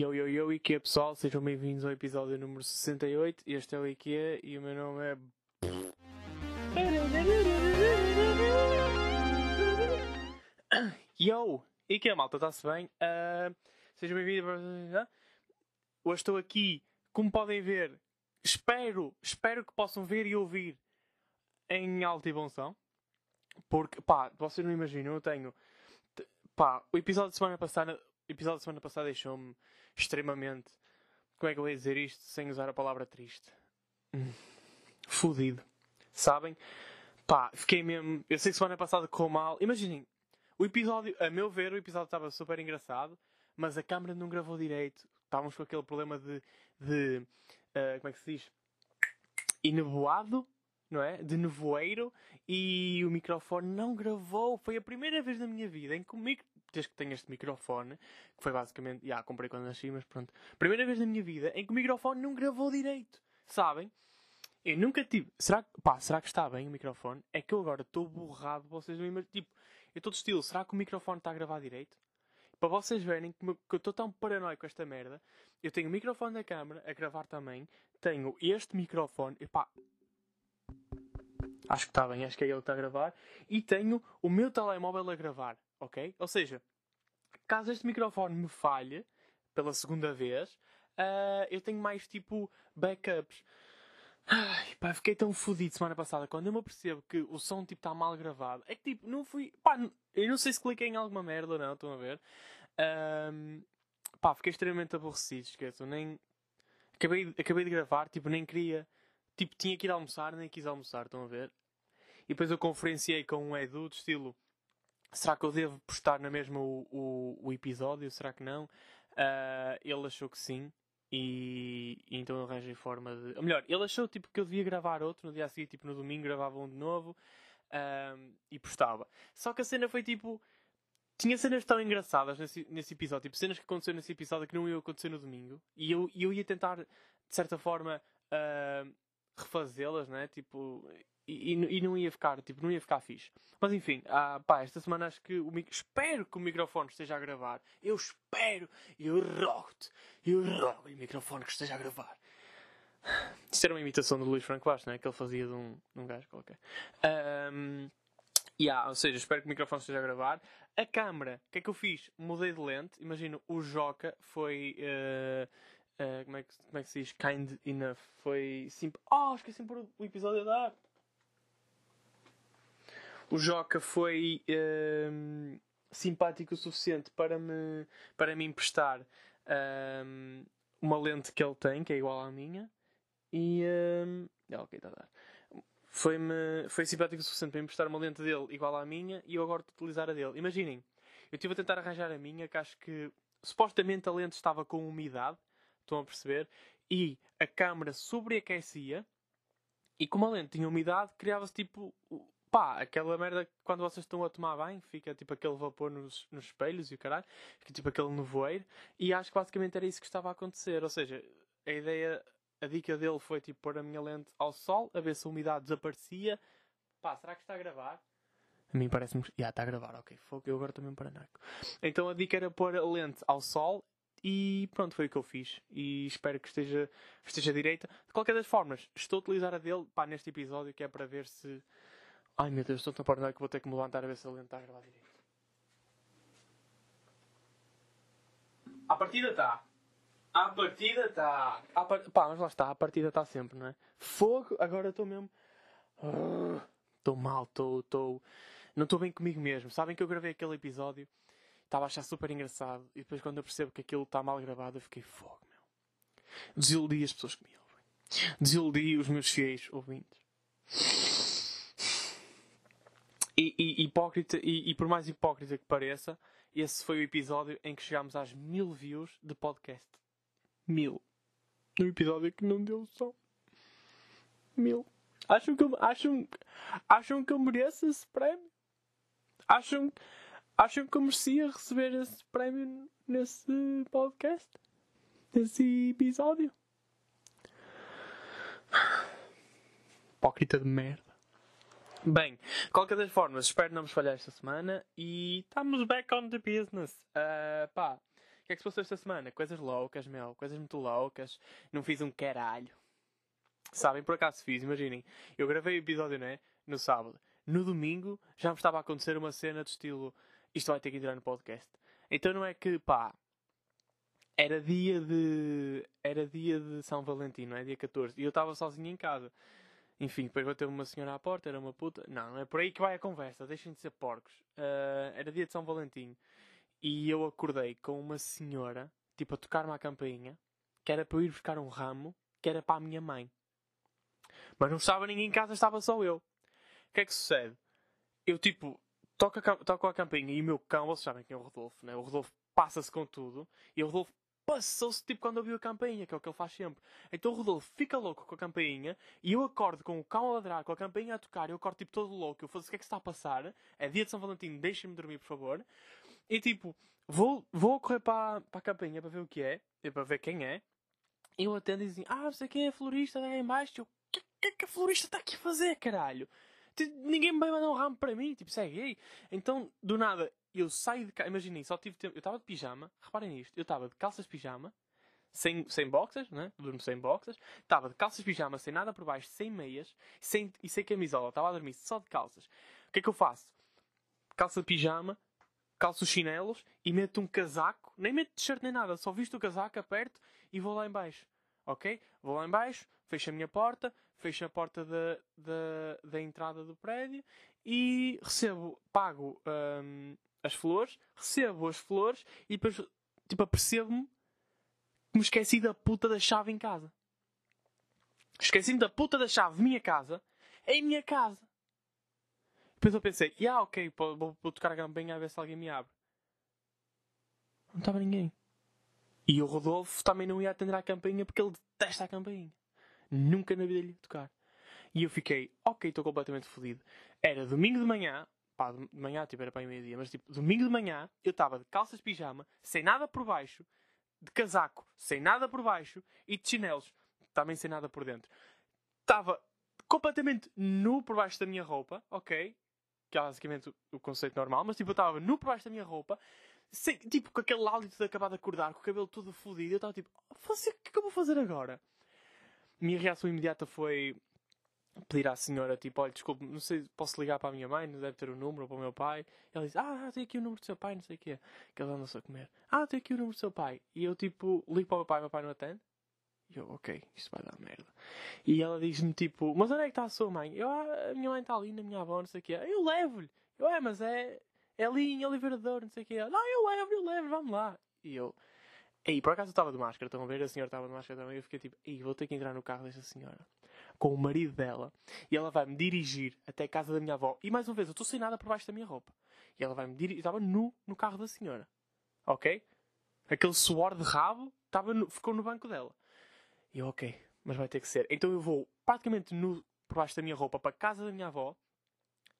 Yo, yo, yo, IKEA pessoal, sejam bem-vindos ao episódio número 68. Este é o IKEA e o meu nome é. Yo! IKEA malta, está-se bem? Uh, sejam bem-vindos. Hoje estou aqui, como podem ver, espero, espero que possam ver e ouvir em alta e bom som. Porque, pá, vocês não imaginam, eu tenho. Pá, o episódio de semana passada episódio da semana passada deixou-me extremamente. Como é que eu vou dizer isto sem usar a palavra triste? Fudido. Sabem? Pá, fiquei mesmo. Eu sei que semana passada correu mal. Imaginem, o episódio, a meu ver, o episódio estava super engraçado, mas a câmera não gravou direito. Estávamos com aquele problema de. de uh, como é que se diz? Ineboado não é? De nevoeiro e o microfone não gravou. Foi a primeira vez na minha vida em que o micro... desde que tenho este microfone, que foi basicamente, já comprei quando nasci, mas pronto. Primeira vez na minha vida em que o microfone não gravou direito. Sabem? Eu nunca tive. Será que, pá, será que está bem o microfone? É que eu agora estou borrado, vocês não imaginam. Tipo, eu estou de estilo, será que o microfone está a gravar direito? Para vocês verem que eu estou tão paranoico com esta merda, eu tenho o microfone da câmera a gravar também, tenho este microfone, e pá, Acho que está bem, acho que é ele que está a gravar. E tenho o meu telemóvel a gravar, ok? Ou seja, caso este microfone me falhe pela segunda vez, uh, eu tenho mais tipo backups. Ai, pá, fiquei tão fodido semana passada quando eu me apercebo que o som tipo está mal gravado. É que tipo, não fui. Pá, eu não sei se cliquei em alguma merda ou não, estão a ver? Um, pá, fiquei extremamente aborrecido, esqueço. Nem. Acabei, acabei de gravar, tipo, nem queria. Tipo, tinha que ir almoçar, nem quis almoçar, estão a ver? E depois eu conferenciei com um Edu de estilo. Será que eu devo postar na mesma o, o, o episódio? Será que não? Uh, ele achou que sim. E, e, então eu arranjei forma de. Ou melhor, ele achou tipo, que eu devia gravar outro no dia a seguir, tipo no domingo, gravava um de novo um, e postava. Só que a cena foi tipo. Tinha cenas tão engraçadas nesse, nesse episódio, tipo cenas que aconteceram nesse episódio que não iam acontecer no domingo, e eu, eu ia tentar, de certa forma, uh, refazê-las, né? Tipo, e, e, não ia ficar, tipo, não ia ficar fixe. Mas enfim, ah, pá, esta semana acho que o espero que o microfone esteja a gravar. Eu espero, eu rogo-te, eu rogo o microfone que esteja a gravar. Isto era uma imitação do Luís Franco Bastos, né? Que ele fazia de um, de um gajo qualquer. Um, yeah, ou seja, espero que o microfone esteja a gravar. A câmera, o que é que eu fiz? Mudei de lente. Imagino, o Joca foi. Uh, uh, como, é que, como é que se diz? Kind enough. Foi simples. Oh, esqueci de pôr o episódio a dar. O Joca foi um, simpático o suficiente para me, para me emprestar um, uma lente que ele tem, que é igual à minha. E. Um, é, ok, está a dar. Foi-me, foi simpático o suficiente para me emprestar uma lente dele igual à minha e eu agora estou a utilizar a dele. Imaginem, eu estive a tentar arranjar a minha, que acho que supostamente a lente estava com umidade, estão a perceber, e a câmera sobreaquecia. E como a lente tinha umidade, criava-se tipo pá, aquela merda que quando vocês estão a tomar banho, fica tipo aquele vapor nos, nos espelhos e o caralho, fica tipo aquele nevoeiro, e acho que basicamente era isso que estava a acontecer. Ou seja, a ideia, a dica dele foi tipo pôr a minha lente ao sol, a ver se a umidade desaparecia. Pá, será que está a gravar? A mim parece-me. Já, está a gravar, ok. Fogo, eu agora também paranoico. Então a dica era pôr a lente ao sol e pronto, foi o que eu fiz. E espero que esteja, esteja direita. De qualquer das formas, estou a utilizar a dele pá, neste episódio, que é para ver se Ai meu Deus, estou tão paranoico que vou ter que me levantar a ver se lente está a gravar direito. A partida está. A partida está. Part... Pá, mas lá está, a partida está sempre, não é? Fogo, agora estou mesmo. Estou uh, mal, estou. Tô... Não estou bem comigo mesmo. Sabem que eu gravei aquele episódio, estava a achar super engraçado, e depois quando eu percebo que aquilo está mal gravado, eu fiquei fogo, meu. Desiludi as pessoas que me ouvem. Desiludi os meus fiéis ouvintes. E, e hipócrita, e, e, por mais hipócrita que pareça, esse foi o episódio em que chegámos às mil views de podcast. Mil. No episódio que não deu som. Mil. Acham que, eu, acham, acham que eu mereço esse prémio? Acham, acham que eu merecia receber esse prémio nesse podcast? Nesse episódio? Hipócrita de merda. Bem, qualquer das formas, espero não nos falhar esta semana e estamos back on the business. Uh, pá, que é que se passou esta semana? Coisas loucas, meu. Coisas muito loucas. Não fiz um caralho. Sabem, por acaso fiz, imaginem. Eu gravei o episódio, né? No sábado. No domingo já me estava a acontecer uma cena de estilo. Isto vai ter que entrar no podcast. Então não é que, pá. Era dia de. Era dia de São Valentim, não é? Dia 14. E eu estava sozinho em casa. Enfim, depois bateu uma senhora à porta, era uma puta. Não, é por aí que vai a conversa, deixem de ser porcos. Uh, era dia de São Valentim. E eu acordei com uma senhora, tipo, a tocar-me a campainha, que era para eu ir buscar um ramo, que era para a minha mãe. Mas não estava ninguém em casa, estava só eu. O que é que sucede? Eu, tipo, toco a, toco a campainha e o meu cão, vocês sabem quem é o Rodolfo, né? O Rodolfo passa-se com tudo. E o Rodolfo passou-se tipo quando ouviu a campainha, que é o que ele faz sempre. Então o Rodolfo fica louco com a campainha e eu acordo com o cão a ladrar, com a campainha a tocar, eu acordo tipo todo louco. Eu faço o que é que está a passar? É dia de São Valentim, deixem-me dormir, por favor. E tipo, vou, vou correr para, para a campainha para ver o que é, para ver quem é. E eu atendo e dizem, ah, você quem é a florista, é embaixo. O que, é que a florista está aqui a fazer, caralho? Ninguém me vai mandar um ramo para mim, tipo, segue aí. Então, do nada, eu saio de casa, imaginem, só tive tempo, eu estava de pijama, reparem nisto, eu estava de calças de pijama, sem, sem boxers, né? Durmo sem boxers, estava de calças de pijama, sem nada por baixo, sem meias sem, e sem camisola, estava a dormir só de calças. O que é que eu faço? Calça de pijama, calço os chinelos e meto um casaco, nem meto t-shirt nem nada, só visto o casaco, aperto e vou lá embaixo. Ok? Vou lá embaixo, fecho a minha porta, fecho a porta da, da, da entrada do prédio e recebo, pago hum, as flores, recebo as flores e depois, tipo, apercebo-me que me esqueci da puta da chave em casa. Esqueci-me da puta da chave de minha casa em minha casa. Depois eu pensei, ah, yeah, ok, vou, vou tocar a campainha a ver se alguém me abre. Não estava ninguém. E o Rodolfo também não ia atender à campainha porque ele detesta a campainha. Nunca na vida lhe tocar. E eu fiquei, ok, estou completamente fodido. Era domingo de manhã, pá, de manhã, tipo, era para meio-dia, mas tipo, domingo de manhã, eu estava de calças de pijama, sem nada por baixo, de casaco, sem nada por baixo, e de chinelos, também sem nada por dentro. Estava completamente nu por baixo da minha roupa, ok? Que é basicamente o, conceito normal, mas tipo, eu estava nu por baixo da minha roupa, sem, tipo, com aquele hálito de acabar de acordar, com o cabelo todo fodido, eu estava tipo, o que é que eu vou fazer agora? Minha reação imediata foi pedir à senhora, tipo, olha, desculpe, não sei, posso ligar para a minha mãe, não deve ter o um número, ou para o meu pai. Ela diz, ah, tem aqui o número do seu pai, não sei o quê. Que ela anda-se a comer. Ah, tem aqui o número do seu pai. E eu, tipo, ligo para o meu pai, meu pai não atende. E eu, ok, isto vai dar merda. E ela diz-me, tipo, mas onde é que está a sua mãe? Eu, ah, a minha mãe está ali na minha avó, não sei o quê. Eu levo-lhe. Eu, é, mas é, é ali em Oliveira não sei o quê. Não, eu levo, eu levo, vamos lá. E eu, ei, por acaso eu estava de máscara, estão a ver? A senhora estava de máscara também. Eu fiquei tipo, ei, vou ter que entrar no carro desta senhora com o marido dela e ela vai me dirigir até a casa da minha avó. E mais uma vez, eu estou sem nada por baixo da minha roupa. E ela vai me dirigir. Estava nu no carro da senhora. Ok? Aquele suor de rabo estava ficou no banco dela. E eu, ok, mas vai ter que ser. Então eu vou praticamente nu por baixo da minha roupa para a casa da minha avó.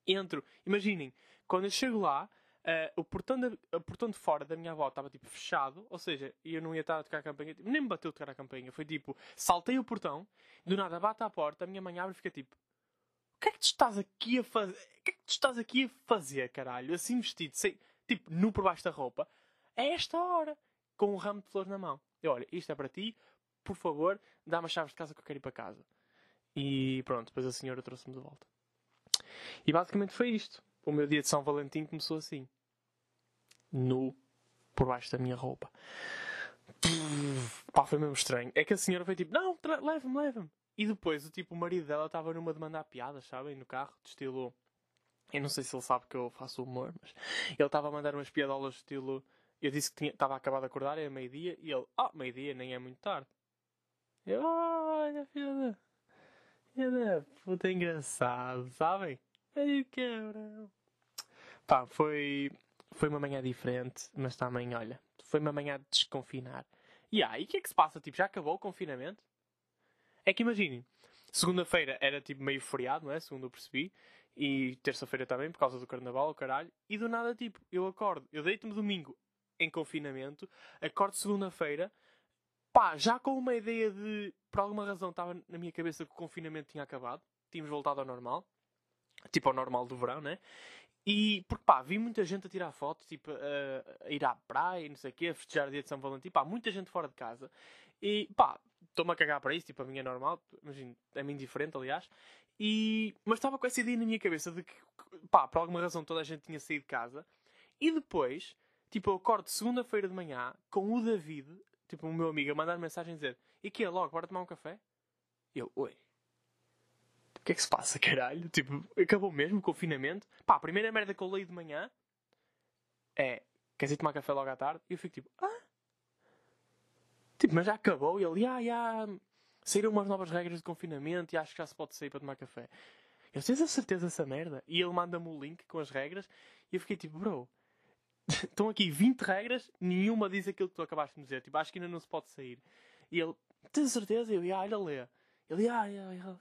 Entro. Imaginem, quando eu chego lá, Uh, o, portão de, o portão de fora da minha avó estava tipo fechado, ou seja, eu não ia estar a tocar a campanha, tipo, nem me bateu a tocar a campanha. Foi tipo, saltei o portão, do nada bate à porta, a minha mãe abre e fica tipo: O que é que tu estás aqui a fazer? O que é que tu estás aqui a fazer, caralho? Assim vestido, sem, tipo, nu por baixo da roupa, a esta hora, com um ramo de flores na mão. Eu, olha, isto é para ti, por favor, dá-me as chaves de casa que eu quero ir para casa. E pronto, depois a senhora trouxe-me de volta. E basicamente foi isto o meu dia de São Valentim começou assim. Nu, por baixo da minha roupa. Pá, foi mesmo estranho. É que a senhora foi tipo, não, leva-me, leva-me. E depois, o tipo, o marido dela estava numa de mandar piadas, sabem? No carro, de estilo. Eu não sei se ele sabe que eu faço humor, mas ele estava a mandar umas piadolas de estilo. Eu disse que estava acabado de acordar, era meio-dia, e ele, ah, meio-dia, nem é muito tarde. Eu, olha, filha da. Filha da puta engraçado, sabem? Ai, cabrão. Pá, foi, foi uma manhã diferente, mas também, olha, foi uma manhã de desconfinar. E aí, o que é que se passa? Tipo, já acabou o confinamento? É que imaginem, segunda-feira era tipo meio feriado, não é? Segundo eu percebi. E terça-feira também, por causa do carnaval, o caralho. E do nada, tipo, eu acordo, eu deito-me domingo em confinamento, acordo segunda-feira, pá, já com uma ideia de, por alguma razão, estava na minha cabeça que o confinamento tinha acabado, tínhamos voltado ao normal tipo ao normal do verão, né? E, porque pá, vi muita gente a tirar fotos, tipo, a, a ir à praia, não sei o quê, a festejar o dia de São Valentim, pá, muita gente fora de casa. E, pá, estou-me a cagar para isso, tipo, a minha é normal, imagino, é-me indiferente, aliás. E, mas estava com essa ideia na minha cabeça de que, pá, por alguma razão toda a gente tinha saído de casa. E depois, tipo, eu acordo segunda-feira de manhã com o David, tipo, o meu amigo, a mandar mensagem a dizer: E que é logo, bora tomar um café? E eu, oi. O que é que se passa, caralho? Tipo, acabou mesmo o confinamento? Pá, a primeira merda que eu leio de manhã é: Queres ir tomar café logo à tarde? E eu fico tipo: Ah? Tipo, mas já acabou? E ele: Ah, já. Saíram umas novas regras de confinamento e acho que já se pode sair para tomar café. Eu tens a certeza dessa merda? E ele manda-me o link com as regras e eu fiquei tipo: Bro, estão aqui 20 regras, nenhuma diz aquilo que tu acabaste de dizer. Tipo, acho que ainda não se pode sair. E ele: Tens a certeza? E eu: Ah, olha, lê. Ele, ah,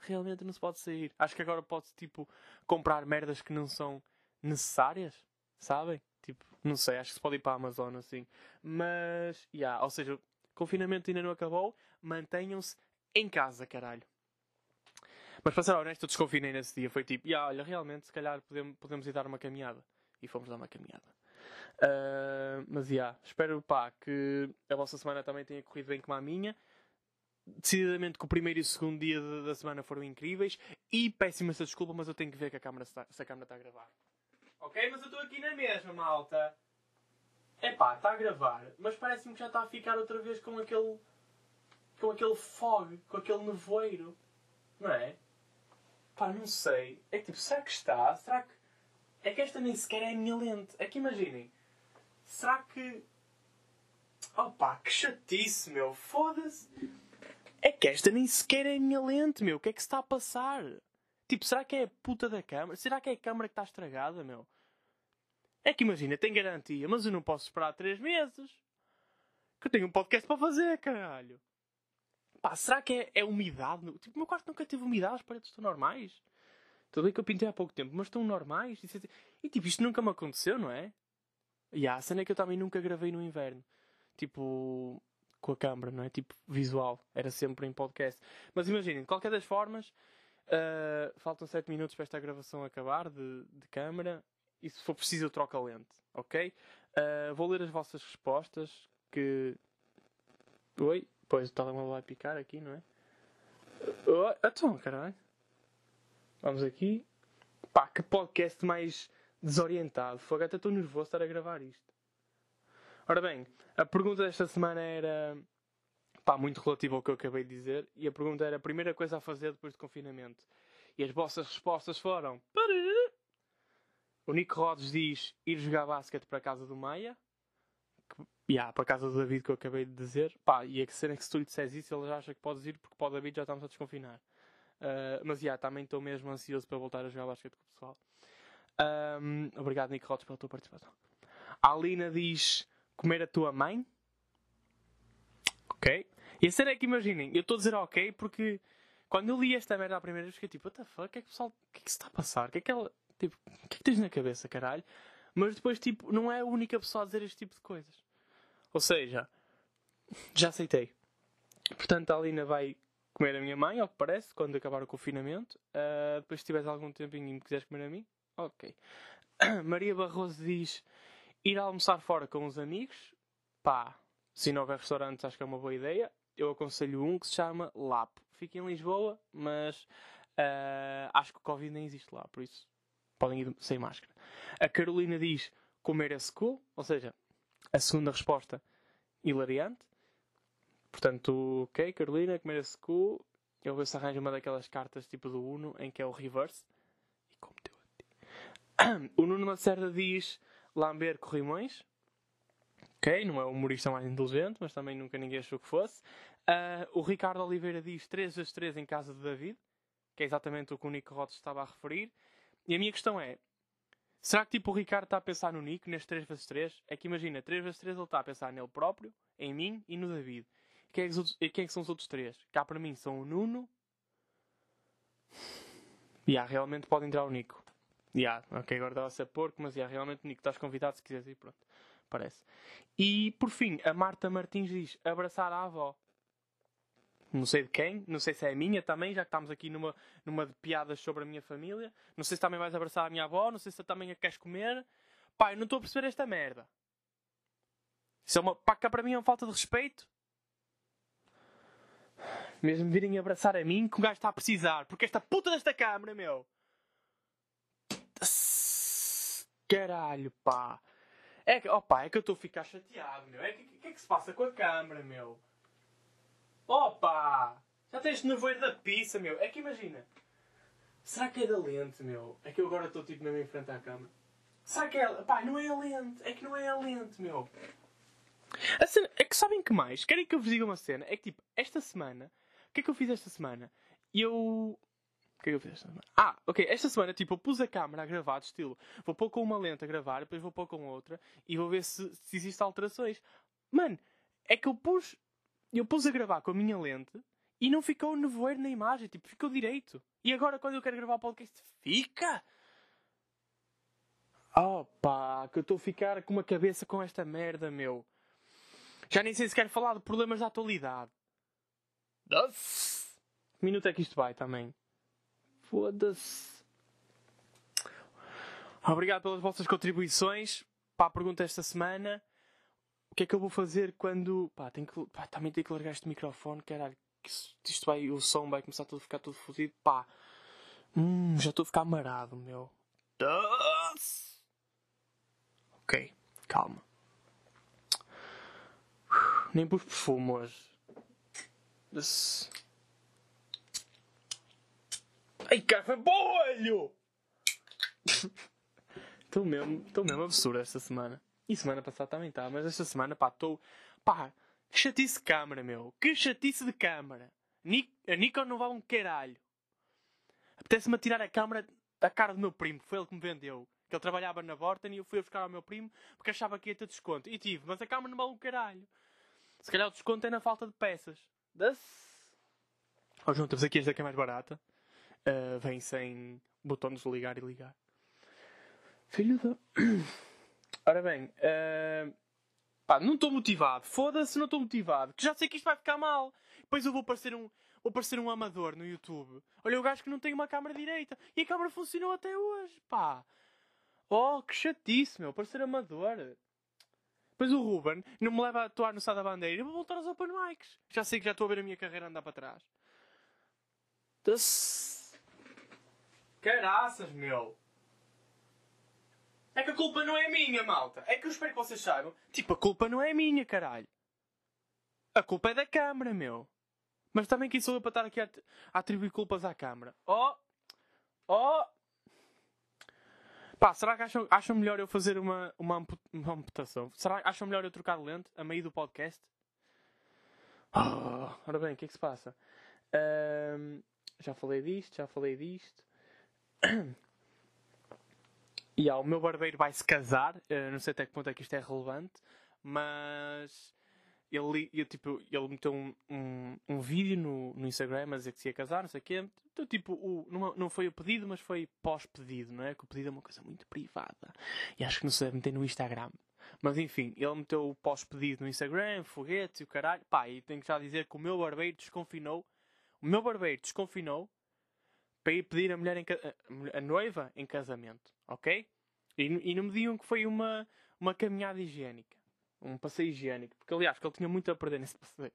realmente não se pode sair. Acho que agora pode tipo, comprar merdas que não são necessárias, sabem? Tipo, não sei, acho que se pode ir para a Amazon assim. Mas, yeah, ou seja, confinamento ainda não acabou, mantenham-se em casa, caralho. Mas para ser honesto, eu desconfinei nesse dia. Foi tipo, yeah, olha, realmente, se calhar podemos, podemos ir dar uma caminhada. E fomos dar uma caminhada. Uh, mas, já, yeah, espero, pá, que a vossa semana também tenha corrido bem como a minha decididamente que o primeiro e o segundo dia da semana foram incríveis e péssima essa desculpa, mas eu tenho que ver que a câmera está, se a câmera está a gravar. Ok, mas eu estou aqui na mesma, malta. É pá, está a gravar, mas parece-me que já está a ficar outra vez com aquele. com aquele fog, com aquele nevoeiro. Não é? Pá, não sei. É que tipo, será que está? Será que. É que esta nem sequer é a minha lente. É que imaginem. Será que. Opa, que chatice, meu. Foda-se. É que esta nem sequer é a minha lente, meu. O que é que se está a passar? Tipo, será que é a puta da câmara? Será que é a câmara que está estragada, meu? É que imagina, tem garantia, mas eu não posso esperar 3 meses. Que eu tenho um podcast para fazer, caralho. Pá, será que é, é umidade? Tipo, o meu quarto nunca teve umidade, as paredes estão normais. Tudo bem que eu pintei há pouco tempo, mas estão normais. E, e tipo, isto nunca me aconteceu, não é? E a cena é que eu também nunca gravei no inverno. Tipo, com a câmera, não é? Tipo, visual. Era sempre em podcast. Mas imaginem, de qualquer das formas, uh, faltam 7 minutos para esta gravação acabar de, de câmera. E se for preciso, eu troco a lente, ok? Uh, vou ler as vossas respostas. Que. Oi? Pois o telemóvel vai picar aqui, não é? Oh, então, caralho. Vamos aqui. Pá, que podcast mais desorientado. Fogo, até estou nervoso estar a gravar isto. Ora bem, a pergunta desta semana era pá, muito relativa ao que eu acabei de dizer. E a pergunta era a primeira coisa a fazer depois do confinamento. E as vossas respostas foram. O Nico Rhodes diz ir jogar basquete para a casa do Maia. Que, yeah, para a casa do David que eu acabei de dizer. Pá, e a cena é que se tu lhe disseres isso, ele já acha que podes ir porque para o David já estamos a desconfinar. Uh, mas yeah, também estou mesmo ansioso para voltar a jogar basquete com o pessoal. Um, obrigado, Nico Rhodes, pela tua participação. A Alina diz comer a tua mãe. Ok? E a cena é que imaginem, eu estou a dizer ok porque quando eu li esta merda a primeira vez fiquei tipo, what the fuck, o que é que pessoal, o que é que se está a passar? O que é que ela, tipo, o que é que tens na cabeça, caralho? Mas depois, tipo, não é a única pessoa a dizer este tipo de coisas. Ou seja, já aceitei. Portanto, a Alina vai comer a minha mãe, ao que parece, quando acabar o confinamento. Uh, depois, se tiveres algum tempinho e me quiseres comer a mim, ok. Maria Barroso diz: Ir almoçar fora com os amigos, pá, se não houver restaurantes, acho que é uma boa ideia. Eu aconselho um que se chama Lapo. Fica em Lisboa, mas uh, acho que o Covid nem existe lá, por isso podem ir sem máscara. A Carolina diz comer a school, ou seja, a segunda resposta hilariante. Portanto, ok, Carolina, comer a school. Eu vou ver se arranjo uma daquelas cartas tipo do Uno em que é o reverse. E como teu O Nuno Lacerda diz lamber corrimões. Ok, não é o humorista mais inteligente, mas também nunca ninguém achou que fosse. Uh, o Ricardo Oliveira diz 3 vezes 3 em casa de David, que é exatamente o que o Nico Rotes estava a referir. E a minha questão é: será que tipo o Ricardo está a pensar no Nico, neste 3 vezes 3 É que imagina, 3 vezes 3 ele está a pensar nele próprio, em mim e no David. Quem é que, outros, quem é que são os outros três? Cá para mim são o Nuno. E yeah, realmente pode entrar o Nico. Yeah, ok, agora estava a porco, mas yeah, realmente, Nico, estás convidado se quiseres ir, pronto. Parece. E, por fim, a Marta Martins diz abraçar a avó. Não sei de quem, não sei se é a minha também, já que estamos aqui numa, numa de piadas sobre a minha família. Não sei se também vais abraçar a minha avó, não sei se também a queres comer. Pai, não estou a perceber esta merda. Isso é uma. Pá, cá para mim é uma falta de respeito. Mesmo virem abraçar a mim, que o gajo está a precisar. Porque esta puta desta câmara, meu. Caralho, pá. É que, pá, é que eu estou a ficar chateado, meu. É que o que é que se passa com a câmara, meu? Opa! Já tens nevoeiro da pizza, meu. É que imagina. Será que é da lente, meu? É que eu agora estou tipo mesmo em frente à câmara. Será que é. Pá, não é a lente. É que não é a lente, meu. A cena, é que sabem que mais? Querem que eu vos diga uma cena? É que tipo, esta semana. O que é que eu fiz esta semana? Eu. O que é que eu fiz esta semana? Ah, ok. Esta semana, tipo, eu pus a câmera a gravar de estilo. Vou pôr com uma lente a gravar, depois vou pôr com outra e vou ver se, se existem alterações. Mano, é que eu pus. Eu pus a gravar com a minha lente e não ficou nevoeiro na imagem. Tipo, ficou direito. E agora, quando eu quero gravar o podcast, fica! Oh pá, que eu estou a ficar com uma cabeça com esta merda, meu. Já nem sei se quero falar de problemas da atualidade. Que minuto é que isto vai também? Foda-se. Obrigado pelas vossas contribuições para a pergunta esta semana. O que é que eu vou fazer quando. Pá, tenho que... Pá, também tenho que largar este microfone, caralho. Isto vai, o som vai começar a ficar todo fodido. Pá, hum, já estou a ficar amarado, meu. Ok, calma. Nem pus perfume hoje. This... Ai, cara, foi bom olho! Estou mesmo, estou mesmo absurdo esta semana. E semana passada também está, mas esta semana, pá, estou. Pá, chatice de câmara, meu. Que chatice de câmara. A Nikon não vale um caralho. Apetece-me tirar a câmara da cara do meu primo, foi ele que me vendeu. Que ele trabalhava na Vorten e eu fui a buscar ao meu primo porque achava que ia ter desconto. E tive, mas a câmara não vale um caralho. Se calhar o desconto é na falta de peças. Das... Oh, João, temos aqui esta que é mais barata. Uh, vem sem botão de ligar e ligar. Filho da. Ora bem, uh... Pá, não estou motivado. Foda-se, não estou motivado. Que já sei que isto vai ficar mal. Depois eu vou parecer um, vou parecer um amador no YouTube. Olha o gajo que não tem uma câmera direita. E a câmera funcionou até hoje. Pá. Oh, que chatice, meu. Parecer amador. Depois o Ruben não me leva a atuar no Sá da Bandeira. Eu vou voltar aos Open Mics. Já sei que já estou a ver a minha carreira andar para trás. Das... Caraças, meu. É que a culpa não é minha, malta. É que eu espero que vocês saibam. Tipo, a culpa não é minha, caralho. A culpa é da câmara, meu. Mas também quem sou eu para estar aqui a, atribuir culpas à câmara? Oh! Oh! Pá, será que acham, acham melhor eu fazer uma, uma, uma amputação? Será que acham melhor eu trocar de lente a meio do podcast? Oh, ora bem, o que é que se passa? Um, já falei disto, já falei disto. E yeah, o meu barbeiro vai se casar. Uh, não sei até que ponto é que isto é relevante, mas ele, eu, tipo, ele meteu um, um, um, vídeo no, no Instagram a dizer que se ia casar, não sei o quê. Então, tipo, o, não, não foi o pedido, mas foi pós-pedido, não é? Que o pedido é uma coisa muito privada. E acho que não se deve meter no Instagram. Mas enfim, ele meteu o pós-pedido no Instagram, foguetes e o caralho. Pá, e tenho que já dizer que o meu barbeiro desconfinou. O meu barbeiro desconfinou para ir pedir a mulher em, a noiva em casamento, ok? E, e não me digam que foi uma, uma caminhada higiênica um passeio higiênico. Porque, aliás, que ele tinha muito a perder nesse passeio.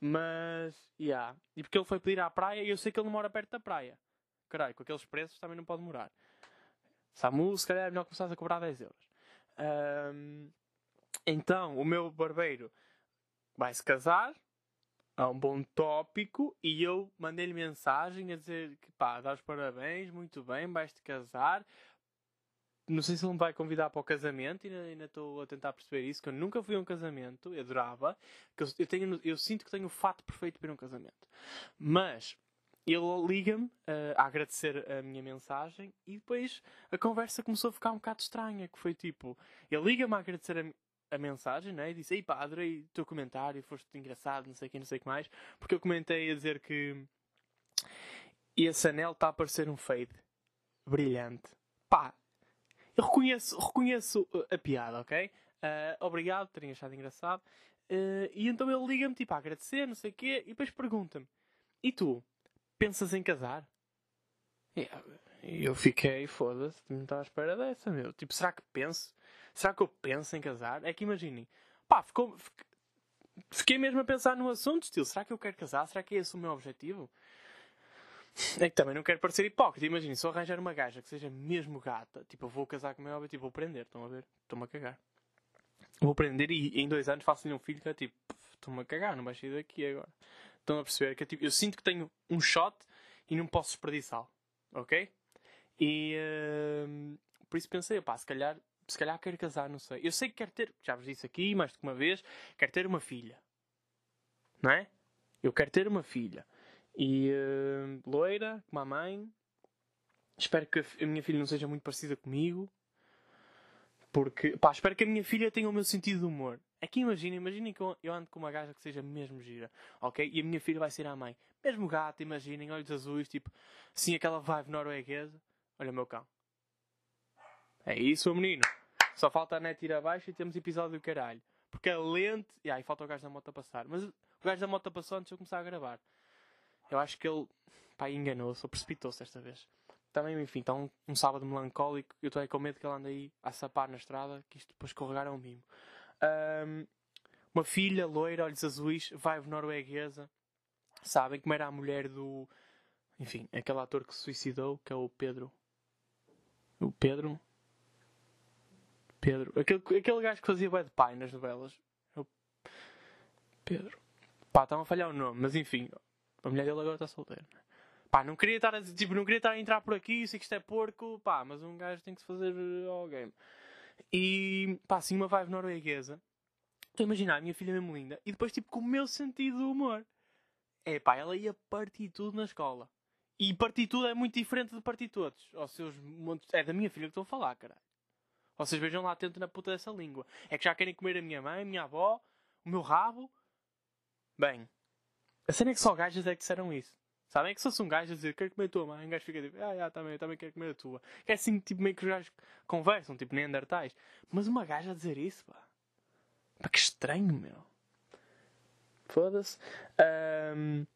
Mas, yeah. E porque ele foi pedir à praia e eu sei que ele não mora perto da praia. Caralho, com aqueles preços também não pode morar. Samu, se calhar é melhor começar a cobrar 10 euros. Um, então, o meu barbeiro vai se casar. É um bom tópico. E eu mandei-lhe mensagem a dizer que pá, dá os parabéns, muito bem, vais-te casar não sei se ele me vai convidar para o casamento, ainda, ainda estou a tentar perceber isso, que eu nunca fui a um casamento, eu adorava, que eu, eu, tenho, eu sinto que tenho o fato perfeito para ir a um casamento. Mas ele liga-me uh, a agradecer a minha mensagem e depois a conversa começou a ficar um bocado estranha, que foi tipo, ele liga-me a agradecer a, a mensagem, né? E disse, ei pá, adorei o teu comentário, foste engraçado, não sei o que, não sei o que mais, porque eu comentei a dizer que esse anel está a parecer um fade brilhante. Pá, eu reconheço, reconheço uh, a piada, ok? Uh, obrigado por terem achado engraçado. Uh, e então ele liga-me, tipo, a agradecer, não sei o quê, e depois pergunta-me: E tu, pensas em casar? E eu fiquei, foda-se, não estava à espera dessa, meu. Tipo, será que penso? Será que eu penso em casar? É que imaginem, pá, ficou, fiquei mesmo a pensar no assunto, estilo, será que eu quero casar? Será que é esse o meu objetivo? É que também não quero parecer hipócrita. Imaginem, se eu arranjar uma gaja que seja mesmo gata, tipo, eu vou casar com o meu objetivo, vou prender, estão a ver? Estou-me a cagar. Vou prender e em dois anos faço-lhe um filho que é tipo, estou-me a cagar, não vai sair daqui agora. Estão a perceber que é, tipo, eu sinto que tenho um shot e não posso desperdiçá-lo, ok? E uh, por isso pensei, pá, se calhar, se calhar quero casar, não sei. Eu sei que quero ter, já vos disse aqui mais que uma vez, quero ter uma filha, não é? Eu quero ter uma filha. E uh, loira, como a mãe. Espero que a minha filha não seja muito parecida comigo. Porque, pá, espero que a minha filha tenha o meu sentido de humor. Aqui imaginem, imaginem que eu ando com uma gaja que seja mesmo gira, ok? E a minha filha vai ser a mãe. Mesmo gata, imaginem, olhos azuis, tipo, assim, aquela vibe norueguesa. Olha o meu cão. É isso, menino. Só falta a net ir abaixo e temos episódio do caralho. Porque a lente. E aí falta o gajo da moto a passar. Mas o gajo da moto passou antes de eu começar a gravar. Eu acho que ele. Pá, enganou-se ou precipitou-se desta vez. Também, enfim, está um, um, sábado melancólico. Eu estou aí com medo que ele ande aí a sapar na estrada, que isto depois corregar é um mimo. Um, uma filha loira, olhos azuis, vibe norueguesa. Sabem como era a mulher do. Enfim, aquele ator que se suicidou, que é o Pedro. O Pedro. Pedro. Aquele, aquele gajo que fazia bad pai nas novelas. O Pedro. Pá, estão a falhar o nome, mas enfim. A mulher dele agora está solteira. Pá, não queria estar a, tipo, não queria estar a entrar por aqui, sei que isto é porco, pá, mas um gajo tem que se fazer ao game. E, pá, assim, uma vibe norueguesa. Estou a imaginar a minha filha mesmo linda. E depois, tipo, com o meu sentido do humor. É, pá, ela ia partir tudo na escola. E partir tudo é muito diferente de partir todos. Aos seus montes... É da minha filha que estou a falar, caralho. Vocês vejam lá atento na puta dessa língua. É que já querem comer a minha mãe, a minha avó, o meu rabo. Bem, a cena é que só gajas é que disseram isso. Sabem? É que se fosse um gajo a dizer quero comer a tua mãe, um gajo fica tipo, ah, ah também, eu também quero comer a tua. É assim, tipo, meio que os gajos conversam, tipo neandertais. Mas uma gaja a dizer isso, pá. Pá, que estranho, meu. Foda-se. Um,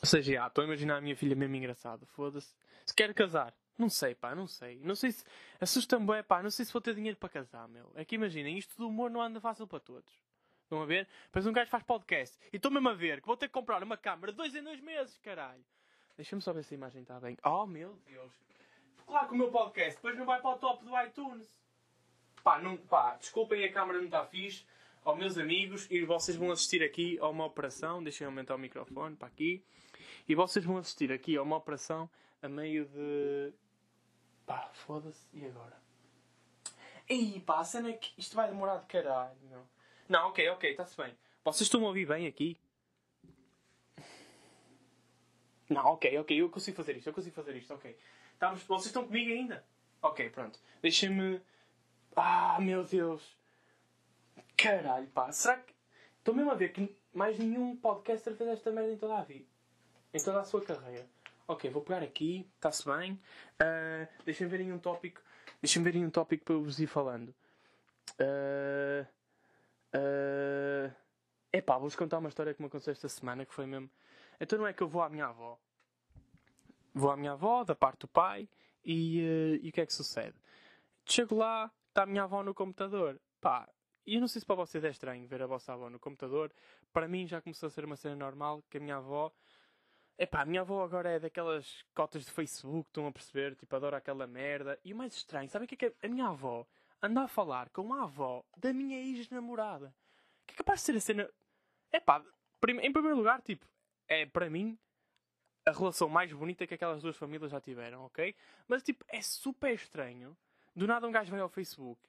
ou seja, já, estou a imaginar a minha filha mesmo engraçada. Foda-se. Se quer casar. Não sei, pá, não sei. Não sei se. Assusta-me, bem, pá, não sei se vou ter dinheiro para casar, meu. É que imaginem, isto do humor não anda fácil para todos. Estão a ver? Depois um gajo faz podcast. E estou mesmo a ver que vou ter que comprar uma câmera dois em dois meses, caralho. Deixa-me só ver se a imagem está bem. Oh, meu Deus. Claro que o meu podcast depois não vai para o top do iTunes. Pá, não, pá desculpem, a câmera não está fixe. Ó, oh, meus amigos, e vocês vão assistir aqui a uma operação. Deixem aumentar o microfone para aqui. E vocês vão assistir aqui a uma operação a meio de. Pá, foda-se. E agora? Ei, pá, a cena é que isto vai demorar de caralho, meu. Não, ok, ok, está-se bem. Vocês estão a ouvir bem aqui? Não, ok, ok, eu consigo fazer isto, eu consigo fazer isto, ok. Estamos, vocês estão comigo ainda? Ok, pronto. Deixem-me. Ah, meu Deus. Caralho, pá. Será que. Estou mesmo a ver que mais nenhum podcaster fez esta merda em toda a vida. Em toda a sua carreira. Ok, vou pegar aqui, está-se bem. Uh, Deixem-me ver em um tópico. Deixem-me ver em um tópico para eu vos ir falando. Uh, Uh... Epá, vou-vos contar uma história que me aconteceu esta semana que foi mesmo. Então não é que eu vou à minha avó. Vou à minha avó, da parte do pai, e, uh, e o que é que sucede? Chego lá, está a minha avó no computador. Pá, e eu não sei se para vocês é estranho ver a vossa avó no computador. Para mim já começou a ser uma cena normal que a minha avó. Epá, a minha avó agora é daquelas cotas de Facebook, estão a perceber? Tipo, adora aquela merda. E o mais estranho, sabem o que é que a minha avó anda a falar com a avó da minha ex-namorada. Que é capaz de ser a cena. É pá, em primeiro lugar, tipo, é para mim a relação mais bonita que aquelas duas famílias já tiveram, ok? Mas tipo, é super estranho. Do nada um gajo vai ao Facebook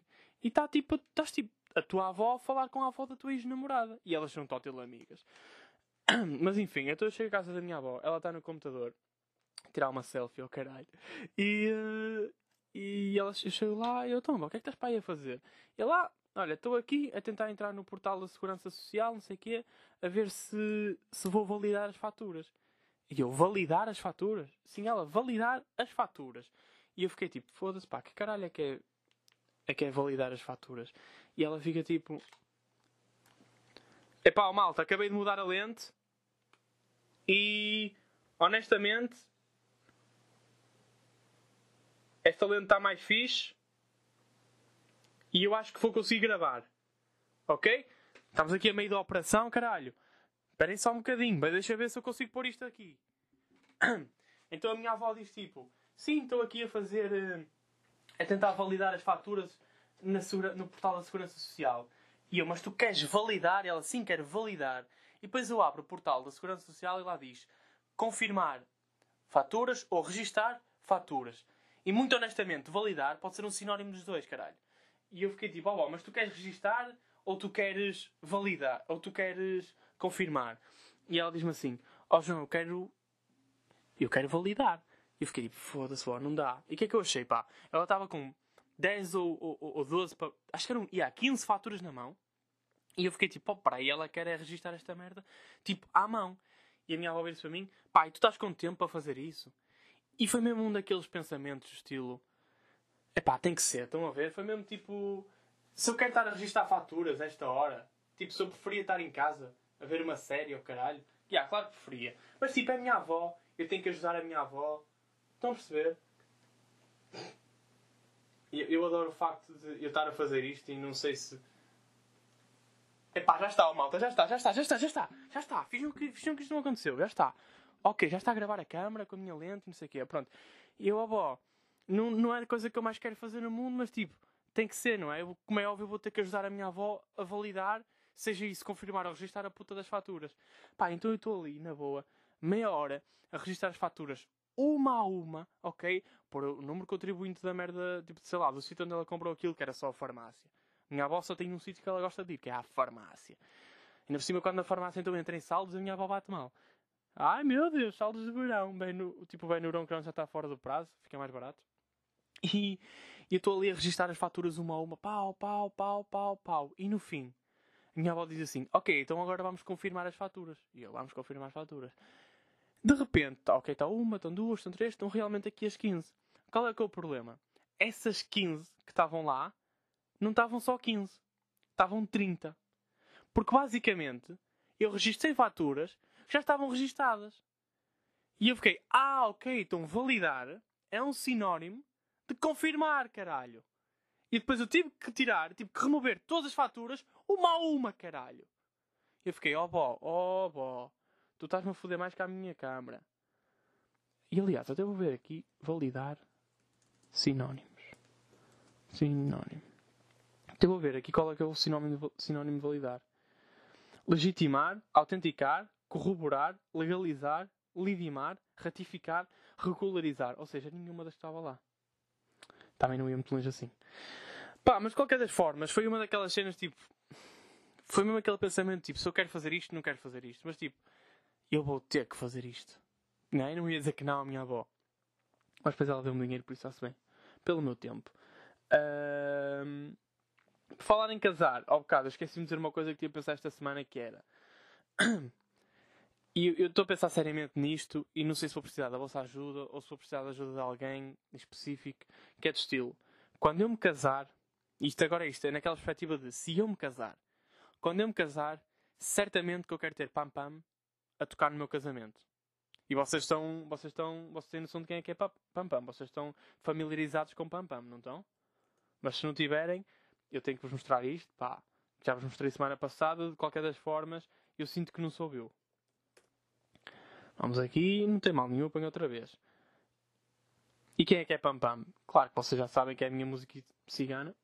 e está tipo, estás tipo, a tua avó a falar com a avó da tua ex-namorada. E elas são total amigas. Mas enfim, então eu chego à casa da minha avó, ela está no computador, tirar uma selfie, oh caralho. E, uh, e ela, eu chego lá e eu, então, o que é que estás para aí a fazer? E lá, olha, estou aqui a tentar entrar no portal da Segurança Social, não sei o quê, a ver se, se vou validar as faturas. E eu, validar as faturas? Sim, ela, validar as faturas. E eu fiquei tipo, foda-se, pá, que caralho é que é, é que é validar as faturas? E ela fica tipo, Epá, malta, acabei de mudar a lente. E honestamente, esta lente está mais fixe. E eu acho que vou conseguir gravar. Ok? Estamos aqui a meio da operação, caralho. Esperem só um bocadinho, mas deixa ver se eu consigo pôr isto aqui. Então a minha avó diz tipo: Sim, estou aqui a fazer. Uh, a tentar validar as faturas na no portal da Segurança Social. E eu, mas tu queres validar? Ela, sim, quero validar. E depois eu abro o portal da Segurança Social e lá diz: confirmar faturas ou registar faturas. E muito honestamente, validar pode ser um sinónimo dos dois, caralho. E eu fiquei tipo, ó, oh, mas tu queres registar ou tu queres validar? Ou tu queres confirmar? E ela diz-me assim, ó oh, João, eu quero... Eu quero validar. E eu fiquei tipo, foda-se, não dá. E o que é que eu achei, pá? Ela estava com 10 ou, ou, ou 12, acho que eram, yeah, 15 faturas na mão. E eu fiquei tipo, oh, para ela quer é registrar esta merda, tipo, à mão. E a minha avó disse para mim, pai, tu estás com tempo para fazer isso? E foi mesmo um daqueles pensamentos, estilo, epá, tem que ser, estão a ver? Foi mesmo tipo, se eu quero estar a registrar faturas esta hora, tipo, se eu preferia estar em casa a ver uma série ou caralho, já, yeah, claro que preferia. Mas tipo, é a minha avó, eu tenho que ajudar a minha avó. Estão a perceber? Eu adoro o facto de eu estar a fazer isto e não sei se. Epá, já está, malta, já está, já está, já está, já está, já está. Finjam que, finjam que isto não aconteceu, já está. Ok, já está a gravar a câmera com a minha lente não sei o quê, pronto. E eu, avó, não, não é a coisa que eu mais quero fazer no mundo, mas tipo, tem que ser, não é? Eu, como é óbvio, eu vou ter que ajudar a minha avó a validar, seja isso, confirmar ou registrar a puta das faturas. Pá, então eu estou ali, na boa, meia hora, a registrar as faturas uma a uma, ok? Por o número contribuinte da merda, tipo, sei lá, do sítio onde ela comprou aquilo, que era só a farmácia. Minha avó só tem um sítio que ela gosta de ir, que é a farmácia. Ainda por cima, quando na farmácia então entra em saldos, a minha avó bate mal. Ai meu Deus, saldos de verão. Bem no, tipo, bem no verão que já está fora do prazo, fica mais barato. E, e eu estou ali a registrar as faturas uma a uma, pau, pau, pau, pau, pau. E no fim, a minha avó diz assim: Ok, então agora vamos confirmar as faturas. E eu, vamos confirmar as faturas. De repente, tá, ok, está uma, estão duas, estão três, estão realmente aqui as 15. Qual é que é o problema? Essas 15 que estavam lá, não estavam só 15. Estavam 30. Porque basicamente, eu registrei faturas que já estavam registadas. E eu fiquei, ah, ok, então validar é um sinónimo de confirmar, caralho. E depois eu tive que tirar, tive que remover todas as faturas, uma a uma, caralho. Eu fiquei, ó oh, bó, ó oh, bó. Tu estás-me a foder mais que a minha câmara. E aliás, até vou ver aqui, validar sinónimos. Sinónimo. Até vou ver aqui qual é que é o sinónimo de, sinónimo validar. Legitimar, autenticar, corroborar, legalizar, lidimar, ratificar, regularizar. Ou seja, nenhuma das que estava lá. Também não ia muito longe assim. Pá, mas de qualquer das formas, foi uma daquelas cenas tipo. Foi mesmo aquele pensamento tipo, se eu quero fazer isto, não quero fazer isto. Mas tipo, eu vou ter que fazer isto. Não, eu não ia dizer que não à minha avó. Mas depois ela deu-me dinheiro, por isso está-se bem. Pelo meu tempo. Um, falar em casar, ao bocado, esqueci-me de dizer uma coisa que tinha pensado esta semana que era. E eu estou a pensar seriamente nisto e não sei se vou precisar da vossa ajuda ou se vou precisar da ajuda de alguém específico, que é de estilo. Quando eu me casar, isto agora é isto, é naquela perspectiva de se eu me casar, quando eu me casar, certamente que eu quero ter pam pam a tocar no meu casamento. E vocês estão, vocês estão, vocês têm noção de quem é que é Pam Pam. Vocês estão familiarizados com Pam Pam, não estão? Mas se não tiverem, eu tenho que vos mostrar isto, pá. Já vos mostrei semana passada, de qualquer das formas, eu sinto que não sou eu. Vamos aqui, não tem mal nenhum, apanho outra vez. E quem é que é Pam Pam? Claro que vocês já sabem que é a minha música cigana.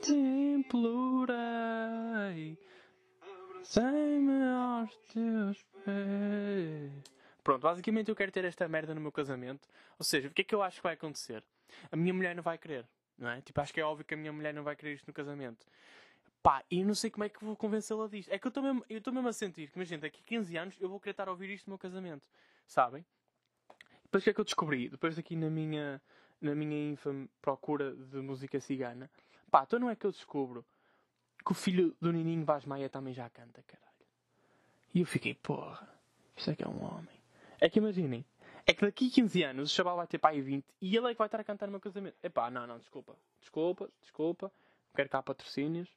te implorei, abracei-me aos teus pés. Pronto, basicamente eu quero ter esta merda no meu casamento. Ou seja, o que é que eu acho que vai acontecer? A minha mulher não vai querer, não é? Tipo, acho que é óbvio que a minha mulher não vai querer isto no casamento. Pá, e não sei como é que vou convencê-la disto. É que eu estou mesmo, mesmo a sentir que, imagina, daqui a 15 anos eu vou querer estar a ouvir isto no meu casamento. Sabem? Depois o que é que eu descobri? Depois aqui na minha, na minha infame procura de música cigana. Pá, então não é que eu descubro que o filho do Nininho Vaz Maia também já canta, caralho. E eu fiquei, porra, isto é que é um homem. É que imaginem, é que daqui a 15 anos o chaval vai ter pai 20 e ele é que vai estar a cantar no meu casamento. Epá, não, não, desculpa. Desculpa, desculpa. quero cá patrocínios.